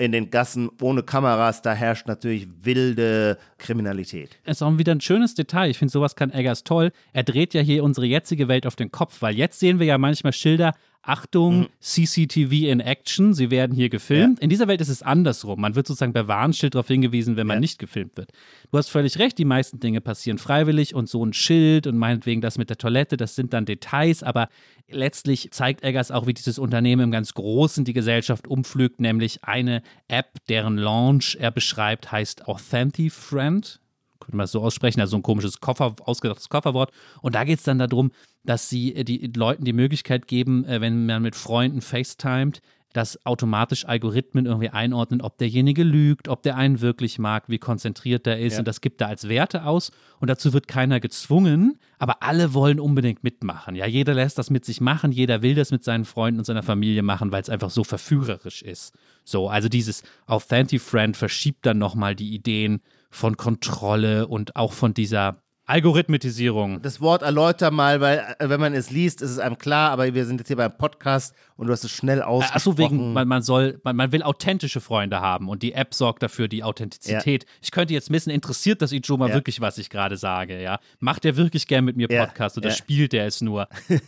in den Gassen ohne Kameras, da herrscht natürlich wilde Kriminalität. ist auch wieder ein schönes Detail. Ich finde, sowas kann Eggers toll. Er dreht ja hier unsere jetzige Welt auf den Kopf, weil jetzt sehen wir ja manchmal Schilder, Achtung, CCTV in Action, sie werden hier gefilmt. In dieser Welt ist es andersrum. Man wird sozusagen bei Warnschild darauf hingewiesen, wenn man nicht gefilmt wird. Du hast völlig recht, die meisten Dinge passieren freiwillig und so ein Schild und meinetwegen das mit der Toilette, das sind dann Details, aber letztlich zeigt Eggers auch, wie dieses Unternehmen im ganz Großen die Gesellschaft umpflügt, nämlich eine App, deren Launch er beschreibt, heißt AuthentiFriend könnte man es so aussprechen, also so ein komisches Koffer, ausgedachtes Kofferwort. Und da geht es dann darum, dass sie äh, die Leuten die Möglichkeit geben, äh, wenn man mit Freunden FaceTimet, dass automatisch Algorithmen irgendwie einordnen, ob derjenige lügt, ob der einen wirklich mag, wie konzentriert er ist. Ja. Und das gibt er als Werte aus. Und dazu wird keiner gezwungen, aber alle wollen unbedingt mitmachen. Ja, jeder lässt das mit sich machen, jeder will das mit seinen Freunden und seiner Familie machen, weil es einfach so verführerisch ist. So, also dieses Authentic-Friend verschiebt dann nochmal die Ideen von Kontrolle und auch von dieser Algorithmisierung. Das Wort erläuter mal, weil äh, wenn man es liest, ist es einem klar, aber wir sind jetzt hier beim Podcast und du hast es schnell ausgesprochen. Achso, wegen, man, man soll, man, man will authentische Freunde haben und die App sorgt dafür die Authentizität. Ich könnte jetzt wissen, interessiert das Ijoma Ja. wirklich, was ich gerade sage, ja? Macht er wirklich gern mit mir Ja, Podcast oder ja. spielt er es nur?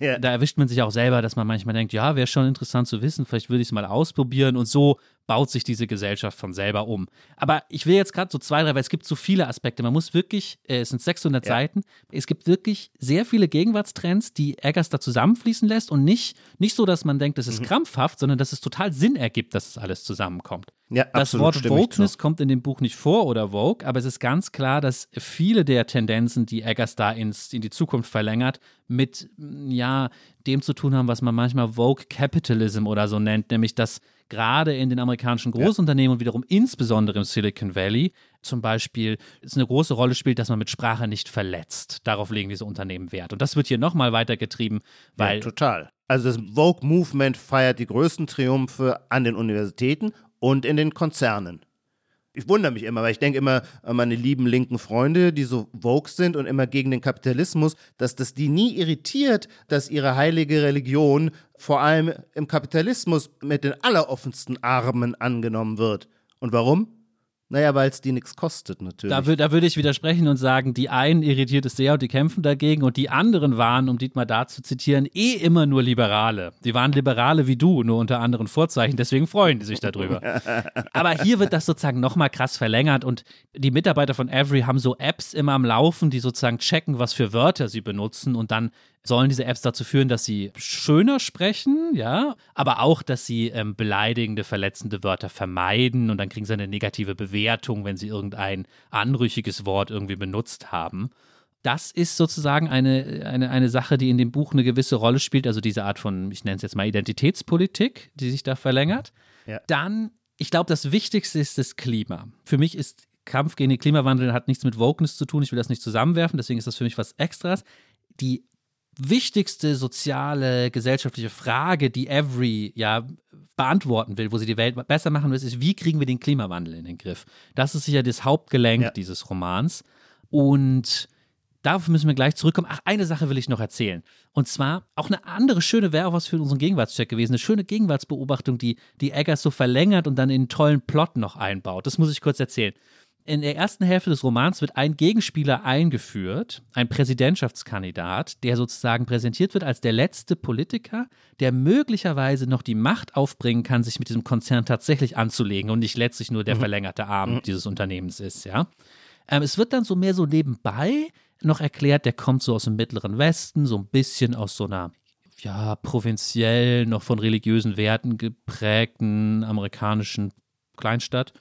Ja. Da erwischt man sich auch selber, dass man manchmal denkt, ja, wäre schon interessant zu wissen, vielleicht würde ich es mal ausprobieren und so baut sich diese Gesellschaft von selber um. Aber ich will jetzt gerade so zwei, drei, weil es gibt so viele Aspekte. Man muss wirklich, äh, es sind 600 Ja. Seiten, es gibt wirklich sehr viele Gegenwartstrends, die Eggers da zusammenfließen lässt und nicht, nicht so, dass man denkt, das Mhm. ist krampfhaft, sondern dass es total Sinn ergibt, dass es alles zusammenkommt. Ja, Das absolut, Wort. Wokeness kommt in dem Buch nicht vor oder Vogue, aber es ist ganz klar, dass viele der Tendenzen, die Eggers da ins, in die Zukunft verlängert, mit ja, dem zu tun haben, was man manchmal Vogue Capitalism oder so nennt, nämlich dass gerade in den amerikanischen Großunternehmen und wiederum insbesondere im Silicon Valley zum Beispiel es eine große Rolle spielt, dass man mit Sprache nicht verletzt. Darauf legen diese Unternehmen Wert. Und das wird hier nochmal weitergetrieben, weil ja, total. Also das Vogue-Movement feiert die größten Triumphe an den Universitäten und in den Konzernen. Ich wundere mich immer, weil ich denke immer an meine lieben linken Freunde, die so woke sind und immer gegen den Kapitalismus, dass das die nie irritiert, dass ihre heilige Religion vor allem im Kapitalismus mit den alleroffensten Armen angenommen wird. Und warum? Naja, weil es die nichts kostet, natürlich. Da, da würde ich widersprechen und sagen, die einen irritiert es sehr und die kämpfen dagegen und die anderen waren, um Dietmar da zu zitieren, eh immer nur Liberale. Die waren Liberale wie du, nur unter anderen Vorzeichen, deswegen freuen die sich darüber. Aber hier wird das sozusagen nochmal krass verlängert und die Mitarbeiter von Every haben so Apps immer am Laufen, die sozusagen checken, was für Wörter sie benutzen und dann sollen diese Apps dazu führen, dass sie schöner sprechen, ja, aber auch, dass sie ähm, beleidigende, verletzende Wörter vermeiden und dann kriegen sie eine negative Bewertung, wenn sie irgendein anrüchiges Wort irgendwie benutzt haben. Das ist sozusagen eine, eine, eine Sache, die in dem Buch eine gewisse Rolle spielt, also diese Art von, ich nenne es jetzt mal Identitätspolitik, die sich da verlängert. Ja. Dann, ich glaube, das Wichtigste ist das Klima. Für mich ist Kampf gegen den Klimawandel hat nichts mit Wokeness zu tun. Ich will das nicht zusammenwerfen, deswegen ist das für mich was Extras. Die wichtigste soziale, gesellschaftliche Frage, die Every ja beantworten will, wo sie die Welt besser machen will, ist, wie kriegen wir den Klimawandel in den Griff? Das ist sicher das Hauptgelenk ja. dieses Romans. Und darauf müssen wir gleich zurückkommen. Ach, eine Sache will ich noch erzählen. Und zwar auch eine andere schöne, wäre auch was für unseren Gegenwartscheck gewesen, eine schöne Gegenwartsbeobachtung, die, die Eggers so verlängert und dann in einen tollen Plot noch einbaut. Das muss ich kurz erzählen in der ersten Hälfte des Romans wird ein Gegenspieler eingeführt, ein Präsidentschaftskandidat, der sozusagen präsentiert wird als der letzte Politiker, der möglicherweise noch die Macht aufbringen kann, sich mit diesem Konzern tatsächlich anzulegen und nicht letztlich nur der mhm. verlängerte Arm mhm. dieses Unternehmens ist, ja. Ähm, es wird dann so mehr so nebenbei noch erklärt, der kommt so aus dem Mittleren Westen, so ein bisschen aus so einer ja, provinziell, noch von religiösen Werten geprägten amerikanischen Kleinstadt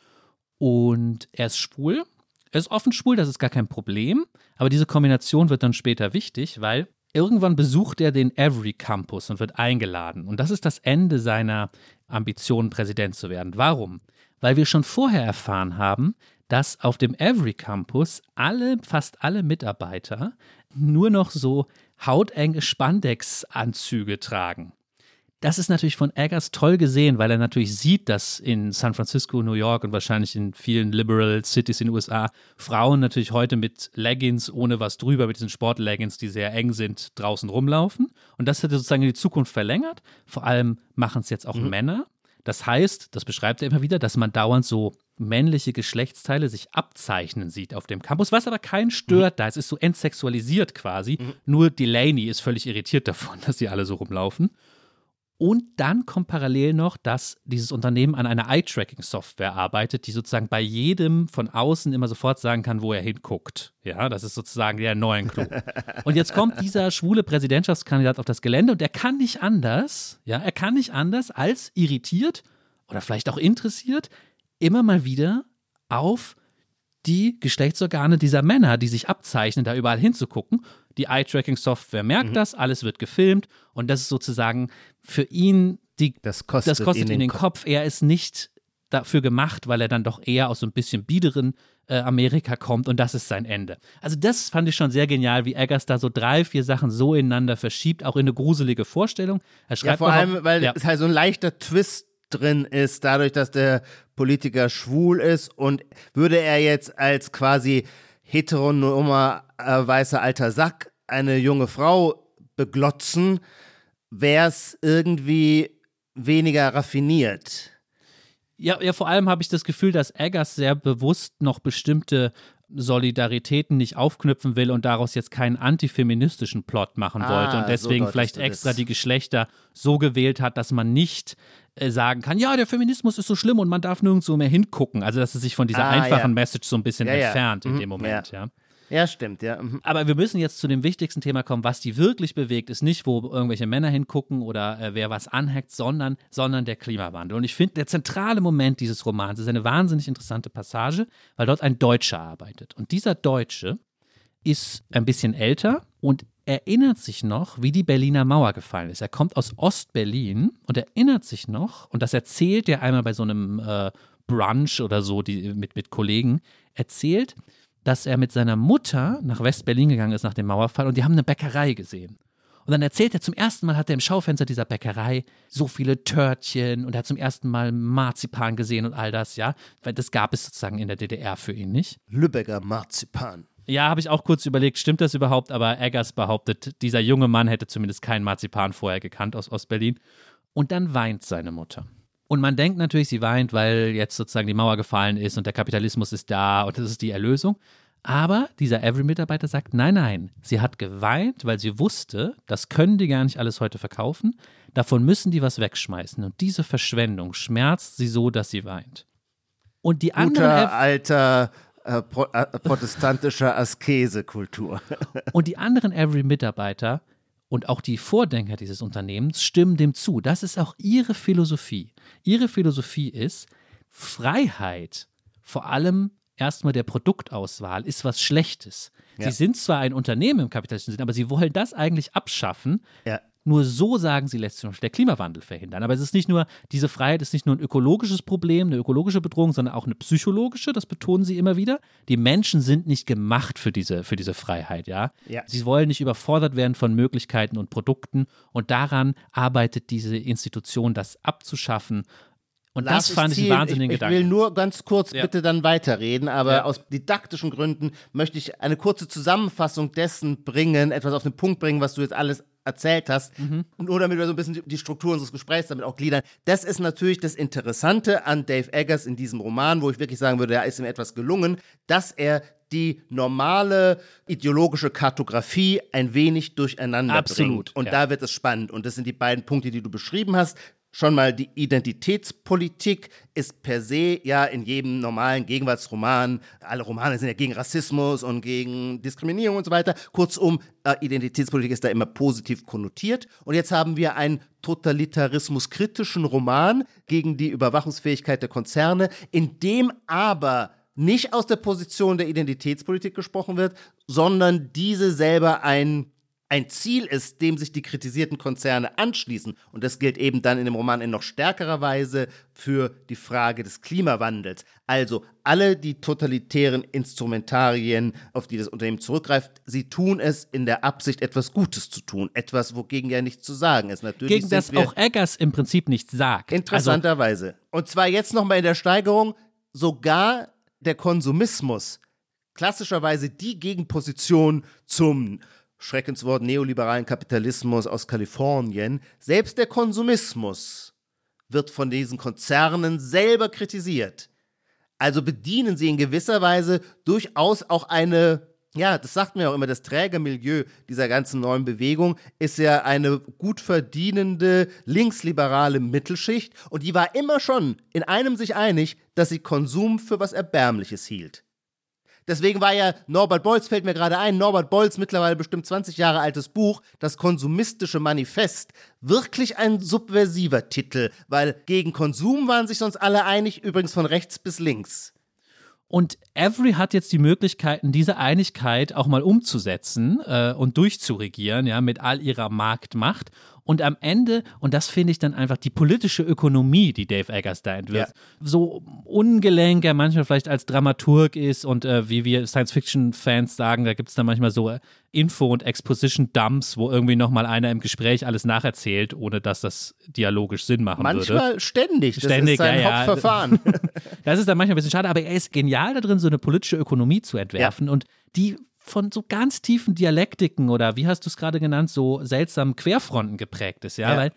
und er ist schwul. Er ist offen schwul, das ist gar kein Problem. Aber diese Kombination wird dann später wichtig, weil irgendwann besucht er den Every Campus und wird eingeladen. Und das ist das Ende seiner Ambition, Präsident zu werden. Warum? Weil wir schon vorher erfahren haben, dass auf dem Every Campus alle, fast alle Mitarbeiter nur noch so hautenge Spandex-Anzüge tragen das ist natürlich von Eggers toll gesehen, weil er natürlich sieht, dass in San Francisco, New York und wahrscheinlich in vielen Liberal Cities in den USA Frauen natürlich heute mit Leggings ohne was drüber, mit diesen Sportleggings, die sehr eng sind, draußen rumlaufen. Und das hat er sozusagen in die Zukunft verlängert. Vor allem machen es jetzt auch mhm. Männer. Das heißt, das beschreibt er immer wieder, dass man dauernd so männliche Geschlechtsteile sich abzeichnen sieht auf dem Campus, was aber keinen stört mhm. da. Es ist so entsexualisiert quasi. Mhm. Nur Delaney ist völlig irritiert davon, dass sie alle so rumlaufen. Und dann kommt parallel noch, dass dieses Unternehmen an einer Eye-Tracking-Software arbeitet, die sozusagen bei jedem von außen immer sofort sagen kann, wo er hinguckt. Ja, das ist sozusagen der neuen Clou. Und jetzt kommt dieser schwule Präsidentschaftskandidat auf das Gelände und er kann nicht anders, ja, er kann nicht anders als irritiert oder vielleicht auch interessiert immer mal wieder auf die Geschlechtsorgane dieser Männer, die sich abzeichnen, da überall hinzugucken. Die Eye-Tracking-Software merkt mhm. das, alles wird gefilmt und das ist sozusagen für ihn die, das kostet, das kostet ihn den Kopf. Kopf. Er ist nicht dafür gemacht, weil er dann doch eher aus so ein bisschen biederen äh, Amerika kommt und das ist sein Ende. Also das fand ich schon sehr genial, wie Eggers da so drei, vier Sachen so ineinander verschiebt, auch in eine gruselige Vorstellung. Er schreibt ja, vor allem, weil ja. es halt so ein leichter Twist drin ist, dadurch, dass der Politiker schwul ist und würde er jetzt als quasi heteronomer äh, weißer alter Sack eine junge Frau beglotzen, wäre es irgendwie weniger raffiniert. Ja, ja, vor allem habe ich das Gefühl, dass Eggers sehr bewusst noch bestimmte Solidaritäten nicht aufknüpfen will und daraus jetzt keinen antifeministischen Plot machen ah, wollte und deswegen so vielleicht extra die Geschlechter so gewählt hat, dass man nicht äh, sagen kann, ja, der Feminismus ist so schlimm und man darf nirgendwo mehr hingucken. Also, dass es sich von dieser ah, einfachen ja. Message so ein bisschen ja, entfernt ja. in mhm, dem Moment, ja. Ja, stimmt, ja. Mhm. Aber wir müssen jetzt zu dem wichtigsten Thema kommen, was die wirklich bewegt, ist nicht, wo irgendwelche Männer hingucken oder äh, wer was anhackt, sondern, sondern der Klimawandel. Und ich finde, der zentrale Moment dieses Romans ist eine wahnsinnig interessante Passage, weil dort ein Deutscher arbeitet. Und dieser Deutsche ist ein bisschen älter und erinnert sich noch, wie die Berliner Mauer gefallen ist. Er kommt aus Ostberlin und erinnert sich noch, und das erzählt er einmal bei so einem äh, Brunch oder so die, mit, mit Kollegen, erzählt, dass er mit seiner Mutter nach West-Berlin gegangen ist nach dem Mauerfall und die haben eine Bäckerei gesehen. Und dann erzählt er zum ersten Mal, hat er im Schaufenster dieser Bäckerei so viele Törtchen und er hat zum ersten Mal Marzipan gesehen und all das, ja. Weil das gab es sozusagen in der DDR für ihn nicht. Lübecker Marzipan. Ja, habe ich auch kurz überlegt, stimmt das überhaupt? Aber Eggers behauptet, dieser junge Mann hätte zumindest keinen Marzipan vorher gekannt aus Ostberlin. Und dann weint seine Mutter. Und man denkt natürlich, sie weint, weil jetzt sozusagen die Mauer gefallen ist und der Kapitalismus ist da und das ist die Erlösung. Aber dieser Every-Mitarbeiter sagt, nein, nein, sie hat geweint, weil sie wusste, das können die gar nicht alles heute verkaufen, davon müssen die was wegschmeißen. Und diese Verschwendung schmerzt sie so, dass sie weint. Und die anderen. Guter, alter äh, pro, äh, protestantischer Askesekultur. und die anderen Every-Mitarbeiter und auch die Vordenker dieses Unternehmens stimmen dem zu. Das ist auch ihre Philosophie. Ihre Philosophie ist, Freiheit vor allem erstmal der Produktauswahl ist was Schlechtes. Ja. Sie sind zwar ein Unternehmen im kapitalistischen Sinn, aber sie wollen das eigentlich abschaffen. Ja. Nur so sagen sie letztlich der Klimawandel verhindern. Aber es ist nicht nur, diese Freiheit ist nicht nur ein ökologisches Problem, eine ökologische Bedrohung, sondern auch eine psychologische, das betonen sie immer wieder. Die Menschen sind nicht gemacht für diese, für diese Freiheit, ja? ja. Sie wollen nicht überfordert werden von Möglichkeiten und Produkten und daran arbeitet diese Institution, das abzuschaffen und Lass das fand ich einen wahnsinnigen ich, Gedanken. Ich will nur ganz kurz ja. bitte dann weiterreden, aber ja. aus didaktischen Gründen möchte ich eine kurze Zusammenfassung dessen bringen, etwas auf den Punkt bringen, was du jetzt alles erzählt hast, mhm. nur damit wir so ein bisschen die Struktur unseres Gesprächs damit auch gliedern. Das ist natürlich das Interessante an Dave Eggers in diesem Roman, wo ich wirklich sagen würde, da ist ihm etwas gelungen, dass er die normale ideologische Kartografie ein wenig durcheinander Absolut, bringt. Und ja. da wird es spannend. Und das sind die beiden Punkte, die du beschrieben hast schon mal die Identitätspolitik ist per se ja in jedem normalen Gegenwartsroman, alle Romane sind ja gegen Rassismus und gegen Diskriminierung und so weiter. Kurzum, äh, Identitätspolitik ist da immer positiv konnotiert. Und jetzt haben wir einen totalitarismuskritischen Roman gegen die Überwachungsfähigkeit der Konzerne, in dem aber nicht aus der Position der Identitätspolitik gesprochen wird, sondern diese selber ein ein Ziel ist, dem sich die kritisierten Konzerne anschließen. Und das gilt eben dann in dem Roman in noch stärkerer Weise für die Frage des Klimawandels. Also alle die totalitären Instrumentarien, auf die das Unternehmen zurückgreift, sie tun es in der Absicht, etwas Gutes zu tun. Etwas, wogegen ja nichts zu sagen ist. Natürlich Gegen das auch Eggers im Prinzip nichts sagt. Interessanterweise. Also, Und zwar jetzt nochmal in der Steigerung, sogar der Konsumismus klassischerweise die Gegenposition zum Schreckenswort neoliberalen Kapitalismus aus Kalifornien, selbst der Konsumismus wird von diesen Konzernen selber kritisiert. Also bedienen sie in gewisser Weise durchaus auch eine, ja, das sagt man ja auch immer, das Trägermilieu dieser ganzen neuen Bewegung ist ja eine gut verdienende linksliberale Mittelschicht und die war immer schon in einem sich einig, dass sie Konsum für was Erbärmliches hielt. Deswegen war ja Norbert Bolz, fällt mir gerade ein, Norbert Bolz, mittlerweile bestimmt 20 Jahre altes Buch, das konsumistische Manifest, wirklich ein subversiver Titel, weil gegen Konsum waren sich sonst alle einig, übrigens von rechts bis links. Und Every hat jetzt die Möglichkeiten, diese Einigkeit auch mal umzusetzen äh, und durchzuregieren, ja, mit all ihrer Marktmacht. Und am Ende, und das finde ich dann einfach die politische Ökonomie, die Dave Eggers da entwirft, ja. so ungelenk er manchmal vielleicht als Dramaturg ist und äh, wie wir Science-Fiction-Fans sagen, da gibt es dann manchmal so äh, Info- und Exposition-Dumps, wo irgendwie nochmal einer im Gespräch alles nacherzählt, ohne dass das dialogisch Sinn machen manchmal würde. Manchmal ständig, das ständig, ist sein ja, ja. Hauptverfahren. das ist dann manchmal ein bisschen schade, aber er ist genial da drin, so eine politische Ökonomie zu entwerfen ja. und die von so ganz tiefen Dialektiken oder wie hast du es gerade genannt, so seltsamen Querfronten geprägt ist, ja, ja. weil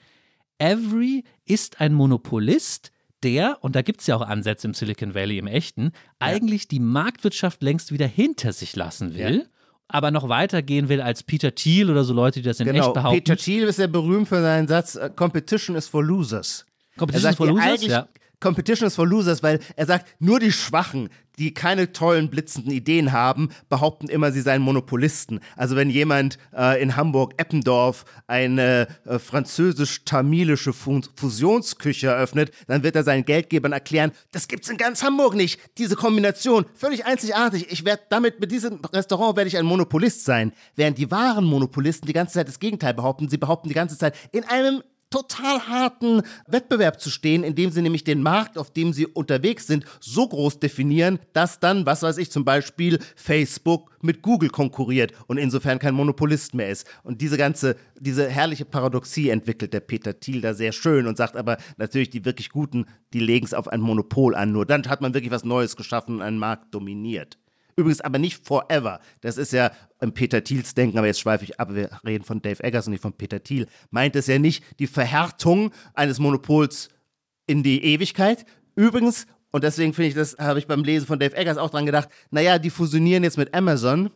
Every ist ein Monopolist, der, und da gibt es ja auch Ansätze im Silicon Valley im Echten, ja. eigentlich die Marktwirtschaft längst wieder hinter sich lassen will. Ja. Aber noch weitergehen will als Peter Thiel oder so Leute, die das in genau. echt behaupten. Peter Thiel ist ja berühmt für seinen Satz: Competition is for losers. Competition is for losers? Ja. Competition is for losers, weil er sagt, nur die Schwachen, die keine tollen, blitzenden Ideen haben, behaupten immer, sie seien Monopolisten. Also wenn jemand äh, in Hamburg-Eppendorf eine äh, französisch-tamilische Fusionsküche eröffnet, dann wird er seinen Geldgebern erklären, das gibt's in ganz Hamburg nicht. Diese Kombination, völlig einzigartig. Ich werde damit, mit diesem Restaurant werde ich ein Monopolist sein. Während die wahren Monopolisten die ganze Zeit das Gegenteil behaupten. Sie behaupten die ganze Zeit, in einem total harten Wettbewerb zu stehen, indem sie nämlich den Markt, auf dem sie unterwegs sind, so groß definieren, dass dann, was weiß ich, zum Beispiel Facebook mit Google konkurriert und insofern kein Monopolist mehr ist. Und diese ganze, diese herrliche Paradoxie entwickelt der Peter Thiel da sehr schön und sagt aber natürlich, die wirklich Guten, die legen es auf ein Monopol an. Nur dann hat man wirklich was Neues geschaffen und einen Markt dominiert. Übrigens aber nicht forever. Das ist ja im Peter Thiels Denken, aber jetzt schweife ich ab, wir reden von Dave Eggers und nicht von Peter Thiel. Meint es ja nicht die Verhärtung eines Monopols in die Ewigkeit. Übrigens, und deswegen finde ich, das habe ich beim Lesen von Dave Eggers auch dran gedacht, naja, die fusionieren jetzt mit Amazon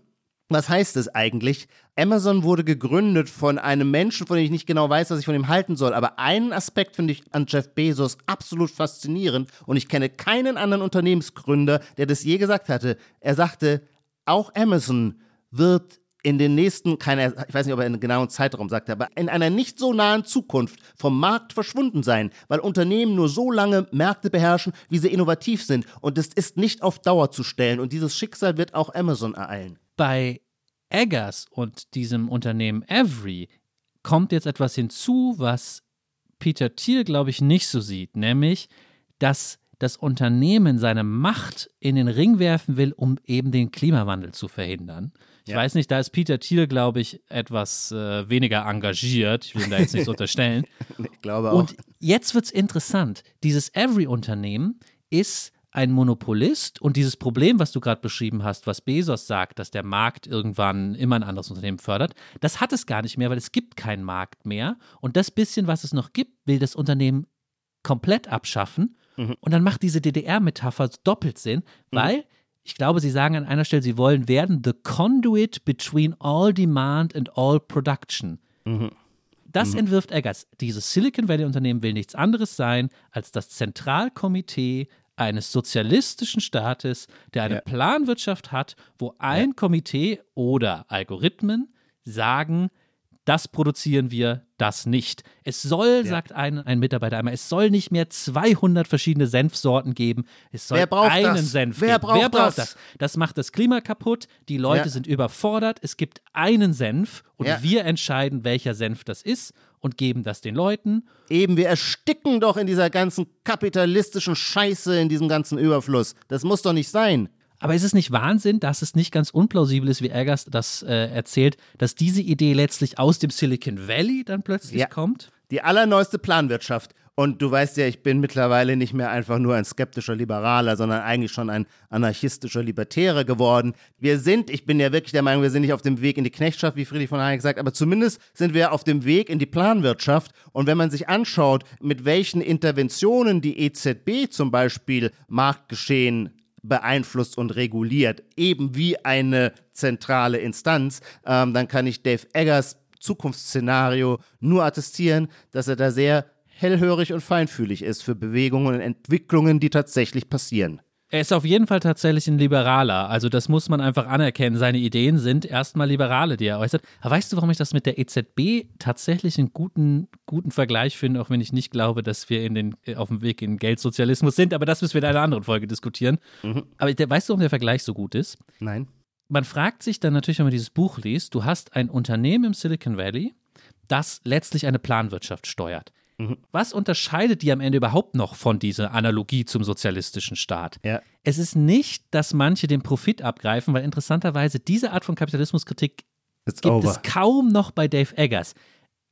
was heißt das eigentlich? Amazon wurde gegründet von einem Menschen, von dem ich nicht genau weiß, was ich von ihm halten soll. Aber einen Aspekt finde ich an Jeff Bezos absolut faszinierend und ich kenne keinen anderen Unternehmensgründer, der das je gesagt hatte. Er sagte, auch Amazon wird in den nächsten, keine, ich weiß nicht, ob er einen genauen Zeitraum sagte, aber in einer nicht so nahen Zukunft vom Markt verschwunden sein, weil Unternehmen nur so lange Märkte beherrschen, wie sie innovativ sind. Und es ist nicht auf Dauer zu stellen. Und dieses Schicksal wird auch Amazon ereilen. Bei Eggers und diesem Unternehmen Every kommt jetzt etwas hinzu, was Peter Thiel, glaube ich, nicht so sieht, nämlich, dass das Unternehmen seine Macht in den Ring werfen will, um eben den Klimawandel zu verhindern. Ich ja. weiß nicht, da ist Peter Thiel, glaube ich, etwas äh, weniger engagiert. Ich will ihm da jetzt nichts unterstellen. Ich glaube auch. Und jetzt wird es interessant. Dieses Every-Unternehmen ist ein Monopolist und dieses Problem, was du gerade beschrieben hast, was Bezos sagt, dass der Markt irgendwann immer ein anderes Unternehmen fördert, das hat es gar nicht mehr, weil es gibt keinen Markt mehr. Und das bisschen, was es noch gibt, will das Unternehmen komplett abschaffen. Mhm. Und dann macht diese DDR-Metapher doppelt Sinn, mhm. weil ich glaube, sie sagen an einer Stelle, sie wollen werden the conduit between all demand and all production. Mhm. Das mhm. entwirft Eggers. Dieses Silicon Valley-Unternehmen will nichts anderes sein als das Zentralkomitee eines sozialistischen Staates, der eine ja. Planwirtschaft hat, wo ein ja. Komitee oder Algorithmen sagen, das produzieren wir, das nicht. Es soll, ja. sagt ein, ein Mitarbeiter einmal, es soll nicht mehr 200 verschiedene Senfsorten geben. Es soll einen das? Senf Wer geben. Braucht Wer braucht das? das? Das macht das Klima kaputt. Die Leute ja. sind überfordert. Es gibt einen Senf und ja. wir entscheiden, welcher Senf das ist und geben das den Leuten. Eben, wir ersticken doch in dieser ganzen kapitalistischen Scheiße, in diesem ganzen Überfluss. Das muss doch nicht sein. Aber ist es nicht Wahnsinn, dass es nicht ganz unplausibel ist, wie Eggers das äh, erzählt, dass diese Idee letztlich aus dem Silicon Valley dann plötzlich ja. kommt? Die allerneueste Planwirtschaft. Und du weißt ja, ich bin mittlerweile nicht mehr einfach nur ein skeptischer Liberaler, sondern eigentlich schon ein anarchistischer Libertärer geworden. Wir sind, ich bin ja wirklich der Meinung, wir sind nicht auf dem Weg in die Knechtschaft, wie Friedrich von Hayek sagt, aber zumindest sind wir auf dem Weg in die Planwirtschaft. Und wenn man sich anschaut, mit welchen Interventionen die EZB zum Beispiel Marktgeschehen beeinflusst und reguliert, eben wie eine zentrale Instanz, ähm, dann kann ich Dave Eggers Zukunftsszenario nur attestieren, dass er da sehr hellhörig und feinfühlig ist für Bewegungen und Entwicklungen, die tatsächlich passieren. Er ist auf jeden Fall tatsächlich ein Liberaler. Also das muss man einfach anerkennen. Seine Ideen sind erstmal Liberale, die er äußert. Aber weißt du, warum ich das mit der EZB tatsächlich einen guten, guten Vergleich finde, auch wenn ich nicht glaube, dass wir in den, auf dem Weg in Geldsozialismus sind. Aber das müssen wir in einer anderen Folge diskutieren. Mhm. Aber der, weißt du, warum der Vergleich so gut ist? Nein. Man fragt sich dann natürlich, wenn man dieses Buch liest, du hast ein Unternehmen im Silicon Valley, das letztlich eine Planwirtschaft steuert. Mhm. Was unterscheidet die am Ende überhaupt noch von dieser Analogie zum sozialistischen Staat? Ja. Es ist nicht, dass manche den Profit abgreifen, weil interessanterweise diese Art von Kapitalismuskritik It's gibt over. es kaum noch bei Dave Eggers.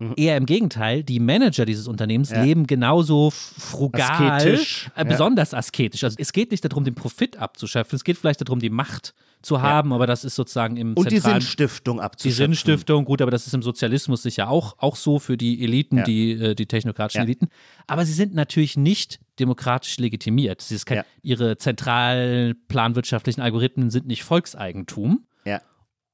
Mhm. Eher im Gegenteil, die Manager dieses Unternehmens ja. leben genauso frugal, asketisch. Äh, besonders asketisch. Also es geht nicht darum, den Profit abzuschöpfen, es geht vielleicht darum, die Macht zu haben, ja. aber das ist sozusagen im Und die Sinnstiftung abzuschöpfen. Die Sinnstiftung, gut, aber das ist im Sozialismus sicher auch, auch so für die Eliten, ja. die, äh, die technokratischen Eliten. Aber sie sind natürlich nicht demokratisch legitimiert. Kein, ihre zentralen planwirtschaftlichen Algorithmen sind nicht Volkseigentum. Ja.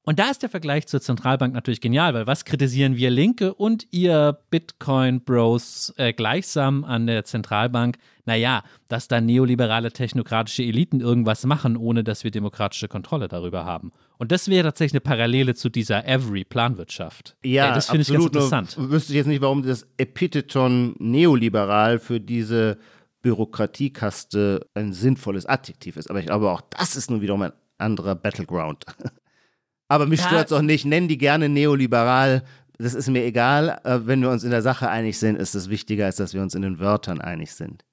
Und da ist der Vergleich zur Zentralbank natürlich genial, weil was kritisieren wir Linke und ihr Bitcoin-Bros äh, gleichsam an der Zentralbank? Naja, dass da neoliberale technokratische Eliten irgendwas machen, ohne dass wir demokratische Kontrolle darüber haben. Und das wäre tatsächlich eine Parallele zu dieser Every-Planwirtschaft. Ja, äh, das finde ich ganz interessant. Nur wüsste ich jetzt nicht, warum das Epitheton neoliberal für diese Bürokratiekaste ein sinnvolles Adjektiv ist. Aber ich glaube, auch das ist nun wiederum ein anderer Battleground. Aber mich ja. stört es auch nicht. Nennen die gerne neoliberal. das ist mir egal. Äh, wenn wir uns in der Sache einig sind, ist es wichtiger, als dass wir uns in den Wörtern einig sind.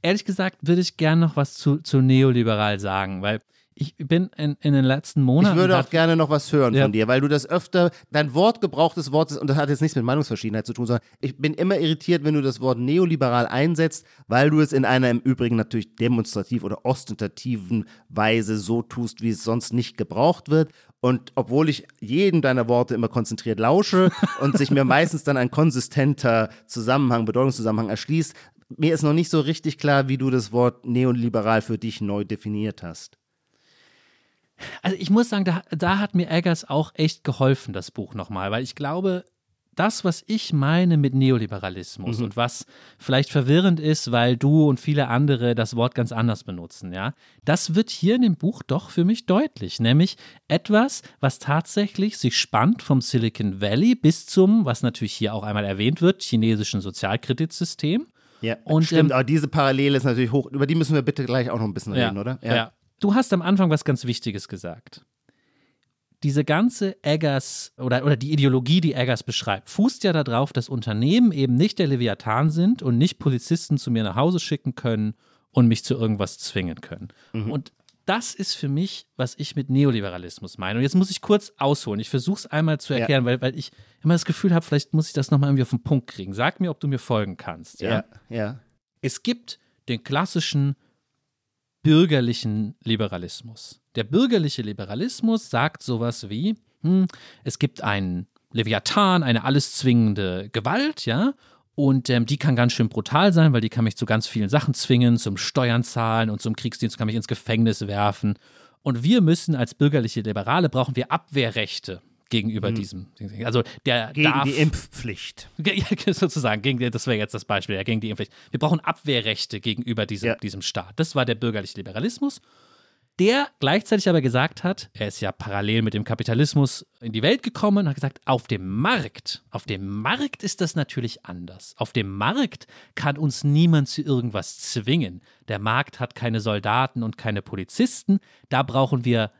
Ehrlich gesagt würde ich gerne noch was zu, zu neoliberal sagen, weil ich bin in, in den letzten Monaten. Ich würde auch gerne noch was hören ja. von dir, weil du das öfter, dein Wortgebrauch des Wortes, und das hat jetzt nichts mit Meinungsverschiedenheit zu tun, sondern ich bin immer irritiert, wenn du das Wort neoliberal einsetzt, weil du es in einer im Übrigen natürlich demonstrativ oder ostentativen Weise so tust, wie es sonst nicht gebraucht wird. Und obwohl ich jedem deiner Worte immer konzentriert lausche und sich mir meistens dann ein konsistenter Zusammenhang, Bedeutungszusammenhang erschließt, mir ist noch nicht so richtig klar, wie du das Wort neoliberal für dich neu definiert hast. Also ich muss sagen, da, da hat mir Eggers auch echt geholfen, das Buch nochmal, weil ich glaube, das, was ich meine mit Neoliberalismus mhm. und was vielleicht verwirrend ist, weil du und viele andere das Wort ganz anders benutzen, ja, das wird hier in dem Buch doch für mich deutlich, nämlich etwas, was tatsächlich sich spannt vom Silicon Valley bis zum, was natürlich hier auch einmal erwähnt wird, chinesischen Sozialkreditsystem. Ja, und, stimmt, ähm, aber diese Parallele ist natürlich hoch, über die müssen wir bitte gleich auch noch ein bisschen ja, reden, oder? Ja. ja. Du hast am Anfang was ganz Wichtiges gesagt. Diese ganze Eggers oder, oder die Ideologie, die Eggers beschreibt, fußt ja darauf, dass Unternehmen eben nicht der Leviathan sind und nicht Polizisten zu mir nach Hause schicken können und mich zu irgendwas zwingen können. Mhm. Und das ist für mich, was ich mit Neoliberalismus meine. Und jetzt muss ich kurz ausholen. Ich versuche es einmal zu erklären, ja. weil, weil ich immer das Gefühl habe, vielleicht muss ich das nochmal irgendwie auf den Punkt kriegen. Sag mir, ob du mir folgen kannst. Ja, ja. ja. Es gibt den klassischen bürgerlichen Liberalismus. Der bürgerliche Liberalismus sagt sowas wie, hm, es gibt einen Leviathan, eine alles zwingende Gewalt, ja, und ähm, die kann ganz schön brutal sein, weil die kann mich zu ganz vielen Sachen zwingen, zum Steuern zahlen und zum Kriegsdienst kann mich ins Gefängnis werfen. Und wir müssen als bürgerliche Liberale brauchen wir Abwehrrechte gegenüber hm. diesem. Also der gegen darf, die Impfpflicht. Sozusagen, gegen, das wäre jetzt das Beispiel, ja, gegen die Impfpflicht. Wir brauchen Abwehrrechte gegenüber diesem, ja. diesem Staat. Das war der bürgerliche Liberalismus der gleichzeitig aber gesagt hat, er ist ja parallel mit dem Kapitalismus in die Welt gekommen und hat gesagt, auf dem Markt, auf dem Markt ist das natürlich anders. Auf dem Markt kann uns niemand zu irgendwas zwingen. Der Markt hat keine Soldaten und keine Polizisten. Da brauchen wir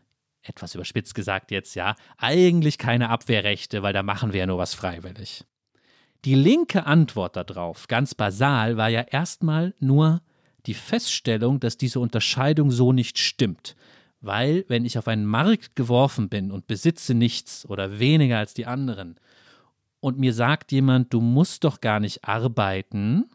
etwas überspitzt gesagt jetzt, ja, eigentlich keine Abwehrrechte, weil da machen wir ja nur was freiwillig. Die linke Antwort darauf, ganz basal, war ja erstmal nur, die Feststellung, dass diese Unterscheidung so nicht stimmt. Weil, wenn ich auf einen Markt geworfen bin und besitze nichts oder weniger als die anderen, und mir sagt jemand, du musst doch gar nicht arbeiten,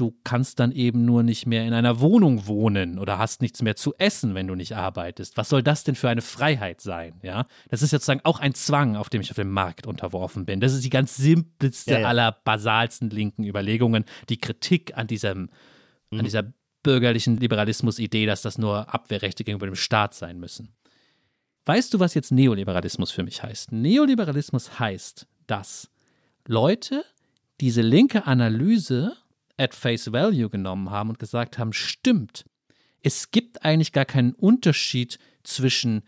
du kannst dann eben nur nicht mehr in einer Wohnung wohnen oder hast nichts mehr zu essen, wenn du nicht arbeitest. Was soll das denn für eine Freiheit sein? Ja, das ist sozusagen auch ein Zwang, auf dem ich auf dem Markt unterworfen bin. Das ist die ganz simpelste ja, ja. aller basalsten linken Überlegungen, die Kritik an diesem, mhm. an dieser bürgerlichen Liberalismus-Idee, dass das nur Abwehrrechte gegenüber dem Staat sein müssen. Weißt du, was jetzt Neoliberalismus für mich heißt? Neoliberalismus heißt, dass Leute diese linke Analyse at face value genommen haben und gesagt haben, stimmt, es gibt eigentlich gar keinen Unterschied zwischen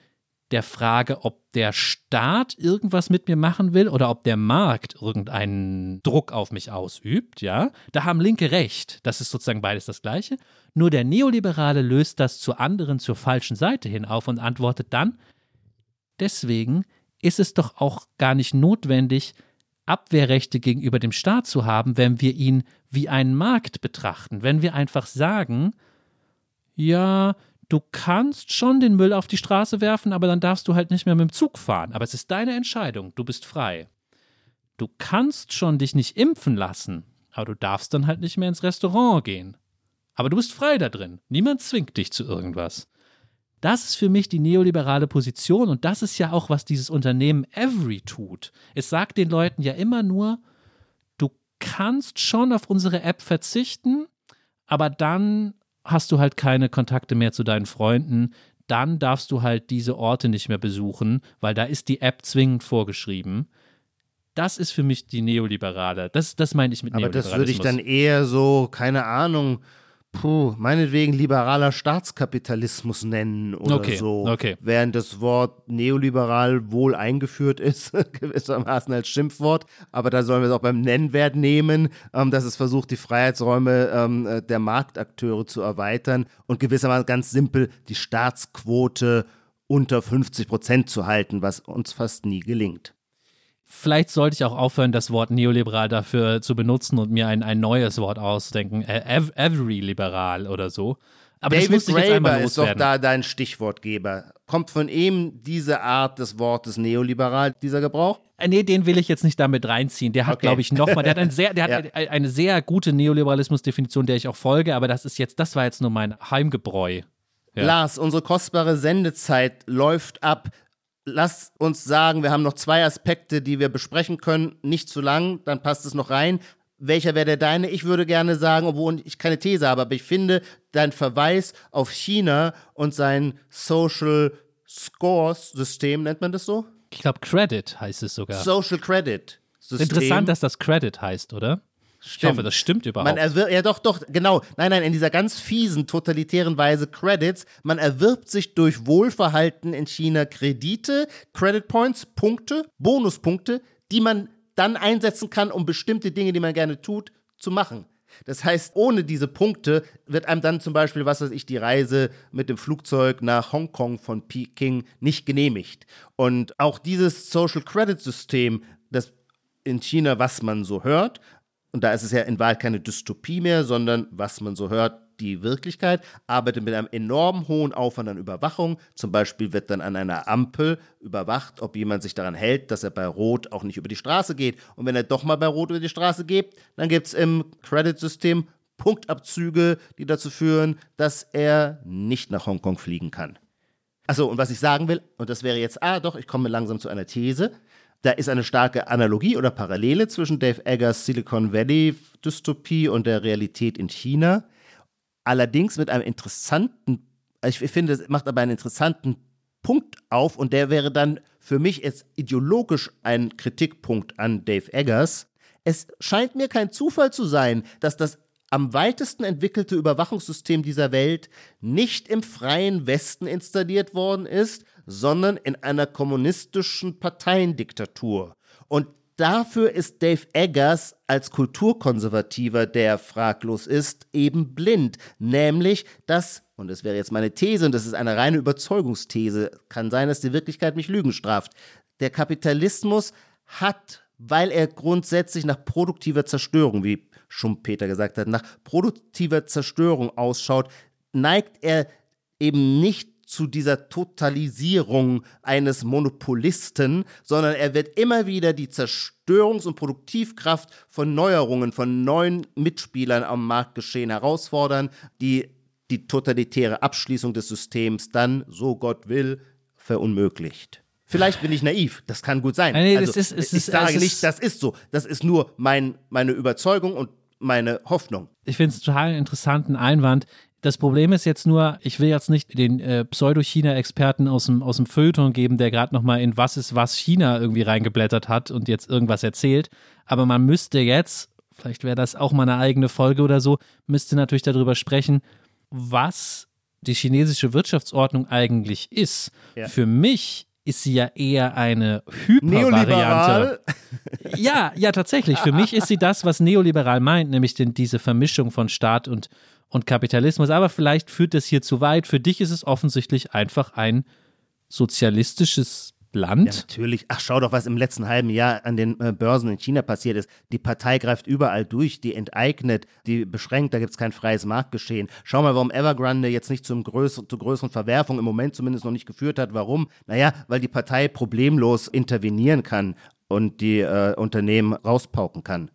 der Frage, ob der Staat irgendwas mit mir machen will oder ob der Markt irgendeinen Druck auf mich ausübt, ja, da haben Linke recht. Das ist sozusagen beides das Gleiche. Nur der Neoliberale löst das zur anderen, zur falschen Seite hin auf und antwortet dann, deswegen ist es doch auch gar nicht notwendig, Abwehrrechte gegenüber dem Staat zu haben, wenn wir ihn wie einen Markt betrachten, wenn wir einfach sagen, ja, du kannst schon den Müll auf die Straße werfen, aber dann darfst du halt nicht mehr mit dem Zug fahren. Aber es ist deine Entscheidung, du bist frei. Du kannst schon dich nicht impfen lassen, aber du darfst dann halt nicht mehr ins Restaurant gehen. Aber du bist frei da drin. Niemand zwingt dich zu irgendwas. Das ist für mich die neoliberale Position und das ist ja auch, was dieses Unternehmen Every tut. Es sagt den Leuten ja immer nur, du kannst schon auf unsere App verzichten, aber dann hast du halt keine Kontakte mehr zu deinen Freunden, dann darfst du halt diese Orte nicht mehr besuchen, weil da ist die App zwingend vorgeschrieben. Das ist für mich die Neoliberale. Das, das meine ich mit Aber Neoliberalismus. Aber das würde ich dann eher so, keine Ahnung, puh, meinetwegen liberaler Staatskapitalismus nennen oder okay, so. Okay. Während das Wort neoliberal wohl eingeführt ist, gewissermaßen als Schimpfwort. Aber da sollen wir es auch beim Nennwert nehmen, ähm, dass es versucht, die Freiheitsräume ähm, äh, der Marktakteure zu erweitern und gewissermaßen ganz simpel die Staatsquote unter 50 Prozent zu halten, was uns fast nie gelingt. Vielleicht sollte ich auch aufhören, das Wort neoliberal dafür zu benutzen und mir ein, ein neues Wort ausdenken. Ev every liberal oder so. Aber David das Graeber ist doch da dein Stichwortgeber. Kommt von ihm diese Art des Wortes neoliberal, dieser Gebrauch? Äh, Nee, den will ich jetzt nicht damit reinziehen. Der hat, Okay. glaube ich, nochmal, der hat, ein sehr, der hat Ja. eine, eine sehr gute Neoliberalismus-Definition, der ich auch folge, aber das ist jetzt, das war jetzt nur mein Heimgebräu. Ja. Lars, unsere kostbare Sendezeit läuft ab. Lass uns sagen, wir haben noch zwei Aspekte, die wir besprechen können. Nicht zu lang, dann passt es noch rein. Welcher wäre der deine? Ich würde gerne sagen, obwohl ich keine These habe, aber ich finde, dein Verweis auf China und sein Social Scores System, nennt man das so? Ich glaube, Credit heißt es sogar. Social Credit System. Interessant, dass das Credit heißt, oder? Ich hoffe, das stimmt überhaupt. Man erwirbt, ja doch, doch, genau. Nein, nein, in dieser ganz fiesen, totalitären Weise Credits. Man erwirbt sich durch Wohlverhalten in China Kredite, Credit Points, Punkte, Bonuspunkte, die man dann einsetzen kann, um bestimmte Dinge, die man gerne tut, zu machen. Das heißt, ohne diese Punkte wird einem dann zum Beispiel, was weiß ich, die Reise mit dem Flugzeug nach Hongkong von Peking nicht genehmigt. Und auch dieses Social Credit System, das in China, was man so hört, und da ist es ja in Wahrheit keine Dystopie mehr, sondern was man so hört, die Wirklichkeit, arbeitet mit einem enorm hohen Aufwand an Überwachung. Zum Beispiel wird dann an einer Ampel überwacht, ob jemand sich daran hält, dass er bei Rot auch nicht über die Straße geht. Und wenn er doch mal bei Rot über die Straße geht, dann gibt es im Credit-System Punktabzüge, die dazu führen, dass er nicht nach Hongkong fliegen kann. Achso, und was ich sagen will, und das wäre jetzt, ah, doch, ich komme langsam zu einer These. Da ist eine starke Analogie oder Parallele zwischen Dave Eggers Silicon Valley Dystopie und der Realität in China. Allerdings mit einem interessanten, ich finde, es macht aber einen interessanten Punkt auf und der wäre dann für mich jetzt ideologisch ein Kritikpunkt an Dave Eggers. Es scheint mir kein Zufall zu sein, dass das am weitesten entwickelte Überwachungssystem dieser Welt nicht im freien Westen installiert worden ist, sondern in einer kommunistischen Parteiendiktatur. Und dafür ist Dave Eggers als Kulturkonservativer, der fraglos ist, eben blind. Nämlich, dass, und das wäre jetzt meine These, und das ist eine reine Überzeugungsthese, kann sein, dass die Wirklichkeit mich Lügen straft. Der Kapitalismus hat, weil er grundsätzlich nach produktiver Zerstörung, wie Schumpeter gesagt hat, nach produktiver Zerstörung ausschaut, neigt er eben nicht zu dieser Totalisierung eines Monopolisten, sondern er wird immer wieder die Zerstörungs- und Produktivkraft von Neuerungen, von neuen Mitspielern am Marktgeschehen herausfordern, die die totalitäre Abschließung des Systems dann, so Gott will, verunmöglicht. Vielleicht bin ich naiv, das kann gut sein. Nee, also, das ist- ich ist- sage nicht, das ist so. Das ist nur mein, meine Überzeugung und meine Hoffnung. ich finde es total interessanten Einwand. Das Problem ist jetzt nur, ich will jetzt nicht den äh, Pseudo-China-Experten aus dem, aus dem Feuilleton geben, der gerade nochmal in Was ist was China irgendwie reingeblättert hat und jetzt irgendwas erzählt. Aber man müsste jetzt, vielleicht wäre das auch mal eine eigene Folge oder so, müsste natürlich darüber sprechen, was die chinesische Wirtschaftsordnung eigentlich ist. Ja. Für mich ist sie ja eher eine Hypervariante. Ja, ja, tatsächlich. Für mich ist sie das, was neoliberal meint, nämlich den, diese Vermischung von Staat und, und Kapitalismus. Aber vielleicht führt das hier zu weit. Für dich ist es offensichtlich einfach ein sozialistisches Land. Ja, natürlich. Ach, schau doch, was im letzten halben Jahr an den äh, Börsen in China passiert ist. Die Partei greift überall durch, die enteignet, die beschränkt, da gibt es kein freies Marktgeschehen. Schau mal, warum Evergrande jetzt nicht zum größer, zu größeren Verwerfungen im Moment zumindest noch nicht geführt hat. Warum? Naja, weil die Partei problemlos intervenieren kann und die äh, Unternehmen rauspauken kann.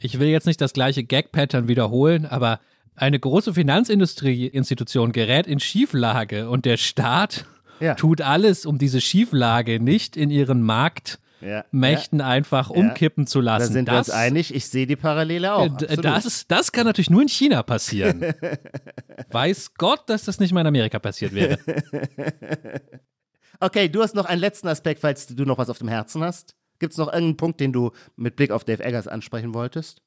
Ich will jetzt nicht das gleiche Gag-Pattern wiederholen, aber eine große Finanzindustrieinstitution gerät in Schieflage und der Staat Ja. tut alles, um diese Schieflage nicht in ihren Marktmächten Ja, einfach umkippen zu Da lassen. sind wir das, uns einig. Ich sehe die Parallele auch. äh, absolut. das, das kann natürlich nur in China passieren. Weiß Gott, dass das nicht mal in Amerika passiert wäre. Okay, du hast noch einen letzten Aspekt, falls du noch was auf dem Herzen hast. Gibt es noch irgendeinen Punkt, den du mit Blick auf Dave Eggers ansprechen wolltest?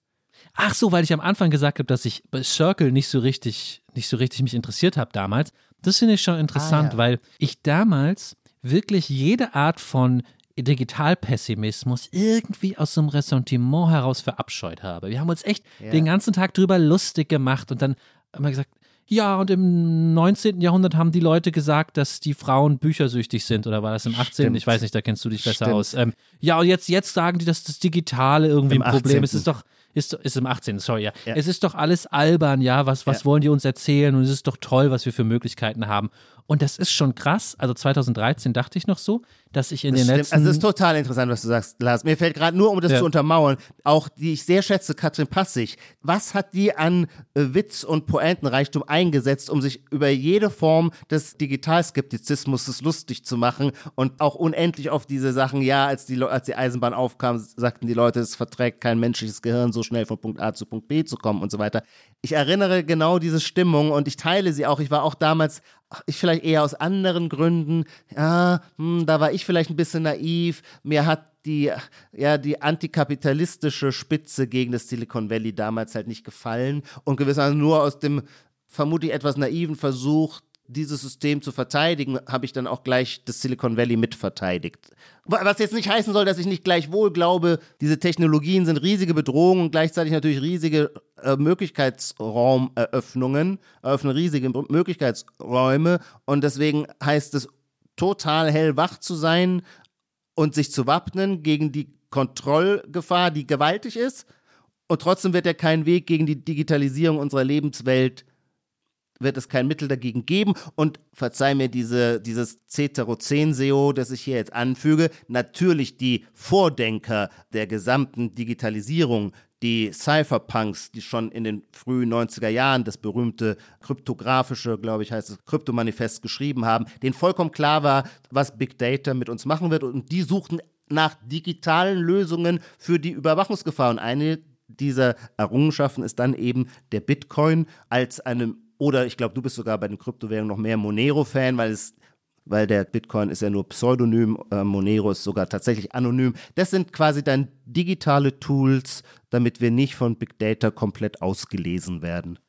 Ach so, weil ich am Anfang gesagt habe, dass ich bei Circle nicht so richtig, nicht so richtig mich interessiert habe damals. Das finde ich schon interessant, Ah, ja. weil ich damals wirklich jede Art von Digitalpessimismus irgendwie aus so einem Ressentiment heraus verabscheut habe. Wir haben uns echt Ja. den ganzen Tag drüber lustig gemacht und dann haben wir gesagt, Ja, und im 19. Jahrhundert haben die Leute gesagt, dass die Frauen büchersüchtig sind. Oder war das im 18.? Stimmt. Ich weiß nicht, da kennst du dich besser Stimmt. aus. Ähm, ja, und jetzt, jetzt sagen die, dass das Digitale irgendwie Im ein Problem 18.. ist. Es ist doch, ist, ist im 18. Sorry, ja. Ja. Es ist doch alles albern, ja. Was, was Ja. wollen die uns erzählen? Und es ist doch toll, was wir für Möglichkeiten haben. Und das ist schon krass. Also 2013 dachte ich noch so, dass ich in Das den stimmt. letzten. Also es ist total interessant, was du sagst, Lars. Mir fällt gerade nur, um das Ja. zu untermauern, auch die ich sehr schätze, Katrin Passig. Was hat die an äh, Witz und Pointenreichtum eingesetzt, um sich über jede Form des Digitalskeptizismus lustig zu machen und auch unendlich auf diese Sachen, ja, als die, Le- als die Eisenbahn aufkam, sagten die Leute, es verträgt kein menschliches Gehirn, so schnell von Punkt A zu Punkt B zu kommen und so weiter. Ich erinnere genau diese Stimmung und ich teile sie auch. Ich war auch damals, ich vielleicht eher aus anderen Gründen, ja, hm, da war ich vielleicht ein bisschen naiv. Mir hat die, ja, die antikapitalistische Spitze gegen das Silicon Valley damals halt nicht gefallen und gewissermaßen nur aus dem vermutlich etwas naiven Versuch, dieses System zu verteidigen, habe ich dann auch gleich das Silicon Valley mitverteidigt. Wa- Was jetzt nicht heißen soll, dass ich nicht gleichwohl glaube, diese Technologien sind riesige Bedrohungen und gleichzeitig natürlich riesige äh, Möglichkeitsraumeröffnungen, eröffnen riesige Möglichkeitsräume und deswegen heißt es total hellwach zu sein und sich zu wappnen gegen die Kontrollgefahr, die gewaltig ist. Und trotzdem wird ja kein Weg gegen die Digitalisierung unserer Lebenswelt, wird es kein Mittel dagegen geben. Und verzeih mir diese, dieses Ceterozen-SEO, das ich hier jetzt anfüge, natürlich die Vordenker der gesamten Digitalisierung, die Cypherpunks, die schon in den frühen 90er Jahren das berühmte kryptografische, glaube ich, heißt es, Kryptomanifest geschrieben haben, denen vollkommen klar war, was Big Data mit uns machen wird. Und die suchten nach digitalen Lösungen für die Überwachungsgefahr. Und eine dieser Errungenschaften ist dann eben der Bitcoin als eine, oder ich glaube, du bist sogar bei den Kryptowährungen noch mehr Monero-Fan, weil es weil der Bitcoin ist ja nur Pseudonym, äh, Monero ist sogar tatsächlich anonym. Das sind quasi dann digitale Tools, damit wir nicht von Big Data komplett ausgelesen werden.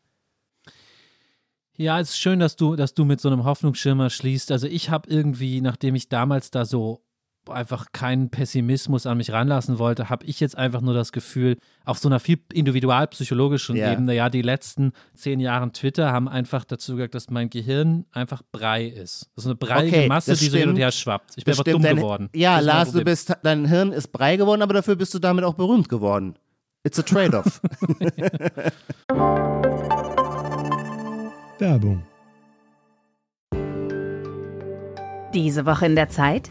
Ja, es ist schön, dass du, dass du mit so einem Hoffnungsschimmer schließt. Also ich habe irgendwie, nachdem ich damals da so einfach keinen Pessimismus an mich ranlassen wollte, habe ich jetzt einfach nur das Gefühl, auf so einer viel individualpsychologischen Ja. Ebene, ja, die letzten zehn Jahre Twitter haben einfach dazu gehört, dass mein Gehirn einfach Brei ist. Das ist eine breiige Okay, Masse, die so hin und her schwappt. Ich bin Das einfach dumm stimmt, dein- geworden. Ja, Lars, du bist, dein Hirn ist brei geworden, aber dafür bist du damit auch berühmt geworden. It's a trade-off. Werbung. Diese Woche in der Zeit?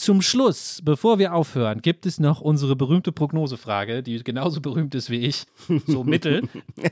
Zum Schluss, bevor wir aufhören, gibt es noch unsere berühmte Prognosefrage, die genauso berühmt ist wie ich, so mittel.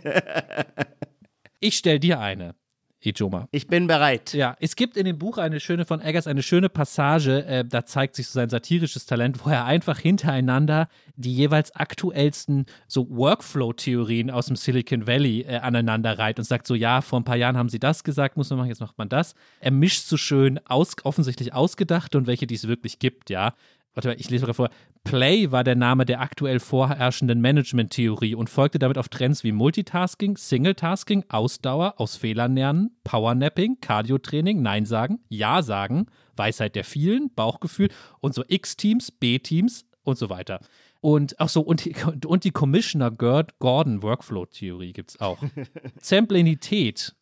Ich stelle dir eine, Ijoma. Ich bin bereit. Ja, es gibt in dem Buch eine schöne von Eggers eine schöne Passage, äh, da zeigt sich so sein satirisches Talent, wo er einfach hintereinander die jeweils aktuellsten so Workflow-Theorien aus dem Silicon Valley äh, aneinander reiht und sagt so, ja, vor ein paar Jahren haben sie das gesagt, muss man machen, jetzt macht man das. Er mischt so schön aus, offensichtlich ausgedachte und welche, die es wirklich gibt, ja. Warte mal, ich lese mal vor. Play war der Name der aktuell vorherrschenden Management-Theorie und folgte damit auf Trends wie Multitasking, Singletasking, Ausdauer, aus Fehlern lernen, Powernapping, Cardiotraining, Nein sagen, Ja sagen, Weisheit der vielen, Bauchgefühl und so X-Teams, B-Teams und so weiter. Und ach so, und die, und die Commissioner Gerd Gordon Workflow-Theorie gibt es auch. Samplinität.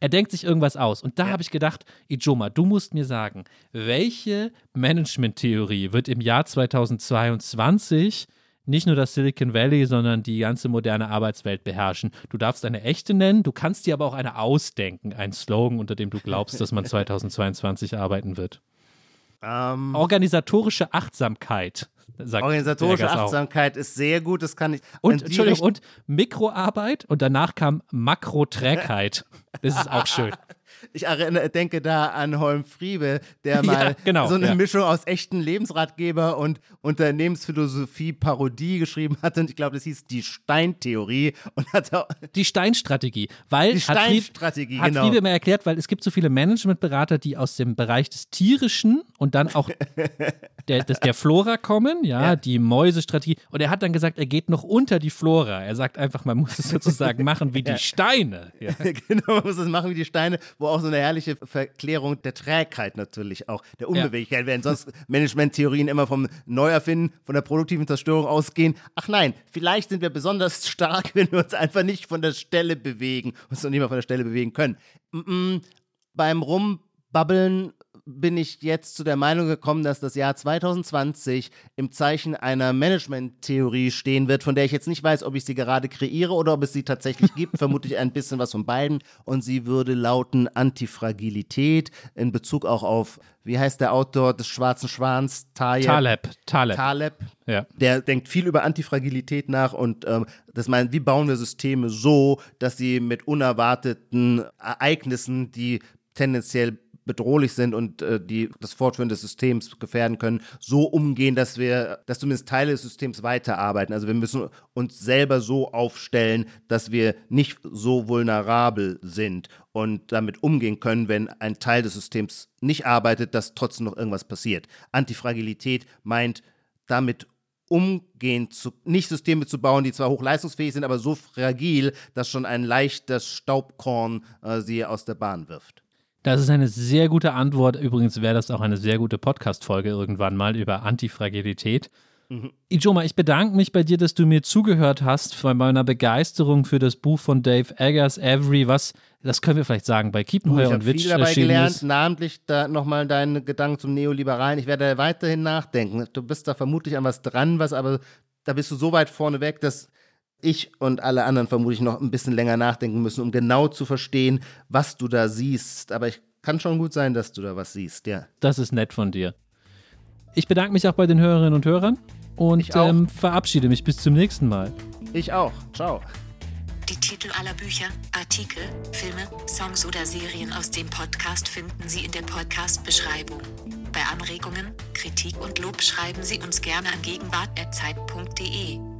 Er denkt sich irgendwas aus. Und da habe ich gedacht, Ijoma, du musst mir sagen, welche Management-Theorie wird im Jahr 2022 nicht nur das Silicon Valley, sondern die ganze moderne Arbeitswelt beherrschen? Du darfst eine echte nennen, du kannst dir aber auch eine ausdenken, einen Slogan, unter dem du glaubst, dass man 2022 arbeiten wird. Ähm, Organisatorische Achtsamkeit. Organisatorische. Achtsamkeit ist sehr gut, das kann ich. Und, Entschuldigung, und Mikroarbeit und danach kam Makroträgheit. Das ist auch schön. Ich erinnere, denke da an Holm Friebe, der mal Ja, genau, so eine ja. Mischung aus echten Lebensratgeber und Unternehmensphilosophie Parodie geschrieben hat. Und ich glaube, das hieß die Steintheorie und hat Die Steinstrategie. Weil Die hat Steinstrategie, hat genau. Friebe mir erklärt, weil es gibt so viele Managementberater, die aus dem Bereich des Tierischen und dann auch der, des, der Flora kommen, ja, Ja. die Mäusestrategie. Und er hat dann gesagt, er geht noch unter die Flora. Er sagt einfach, man muss es sozusagen machen wie die Steine. Genau, man muss es machen wie die Steine, wo auch so eine herrliche Verklärung der Trägheit natürlich auch, der Unbeweglichkeit, während sonst Managementtheorien immer vom Neuerfinden, von der produktiven Zerstörung ausgehen. Ach nein, vielleicht sind wir besonders stark, wenn wir uns einfach nicht von der Stelle bewegen, uns noch nicht mal von der Stelle bewegen können. Mm -mm, beim Rumbabbeln bin ich jetzt zu der Meinung gekommen, dass das Jahr 2020 im Zeichen einer Management-Theorie stehen wird, von der ich jetzt nicht weiß, ob ich sie gerade kreiere oder ob es sie tatsächlich gibt. Vermutlich ein bisschen was von beiden. Und sie würde lauten Antifragilität in Bezug auch auf, wie heißt der Autor des Schwarzen Schwans? Tayeb. Taleb, Taleb. Taleb. Ja. Der denkt viel über Antifragilität nach und ähm, das meint, wie bauen wir Systeme so, dass sie mit unerwarteten Ereignissen, die tendenziell bedrohlich sind und äh, die das Fortführen des Systems gefährden können, so umgehen, dass wir, dass zumindest Teile des Systems weiterarbeiten. Also wir müssen uns selber so aufstellen, dass wir nicht so vulnerabel sind und damit umgehen können, wenn ein Teil des Systems nicht arbeitet, dass trotzdem noch irgendwas passiert. Antifragilität meint damit umgehen zu, nicht Systeme zu bauen, die zwar hochleistungsfähig sind, aber so fragil, dass schon ein leichtes Staubkorn äh, sie aus der Bahn wirft. Das ist eine sehr gute Antwort. Übrigens wäre das auch eine sehr gute Podcast-Folge irgendwann mal über Antifragilität. Mhm. Ijoma, ich bedanke mich bei dir, dass du mir zugehört hast bei meiner Begeisterung für das Buch von Dave Eggers, Every, was, das können wir vielleicht sagen, bei Ich Kiepenheuer und habe Witsch viel dabei erschienen gelernt, ist. namentlich da nochmal deine Gedanken zum Neoliberalen. Ich werde weiterhin nachdenken. Du bist da vermutlich an was dran, was aber da bist du so weit vorne weg, dass ich und alle anderen vermutlich noch ein bisschen länger nachdenken müssen, um genau zu verstehen, was du da siehst. Aber ich kann schon gut sein, dass du da was siehst, ja. Das ist nett von dir. Ich bedanke mich auch bei den Hörerinnen und Hörern und ähm, verabschiede mich bis zum nächsten Mal. Ich auch. Ciao. Die Titel aller Bücher, Artikel, Filme, Songs oder Serien aus dem Podcast finden Sie in der Podcast-Beschreibung. Bei Anregungen, Kritik und Lob schreiben Sie uns gerne an gegenwart.zeit.de.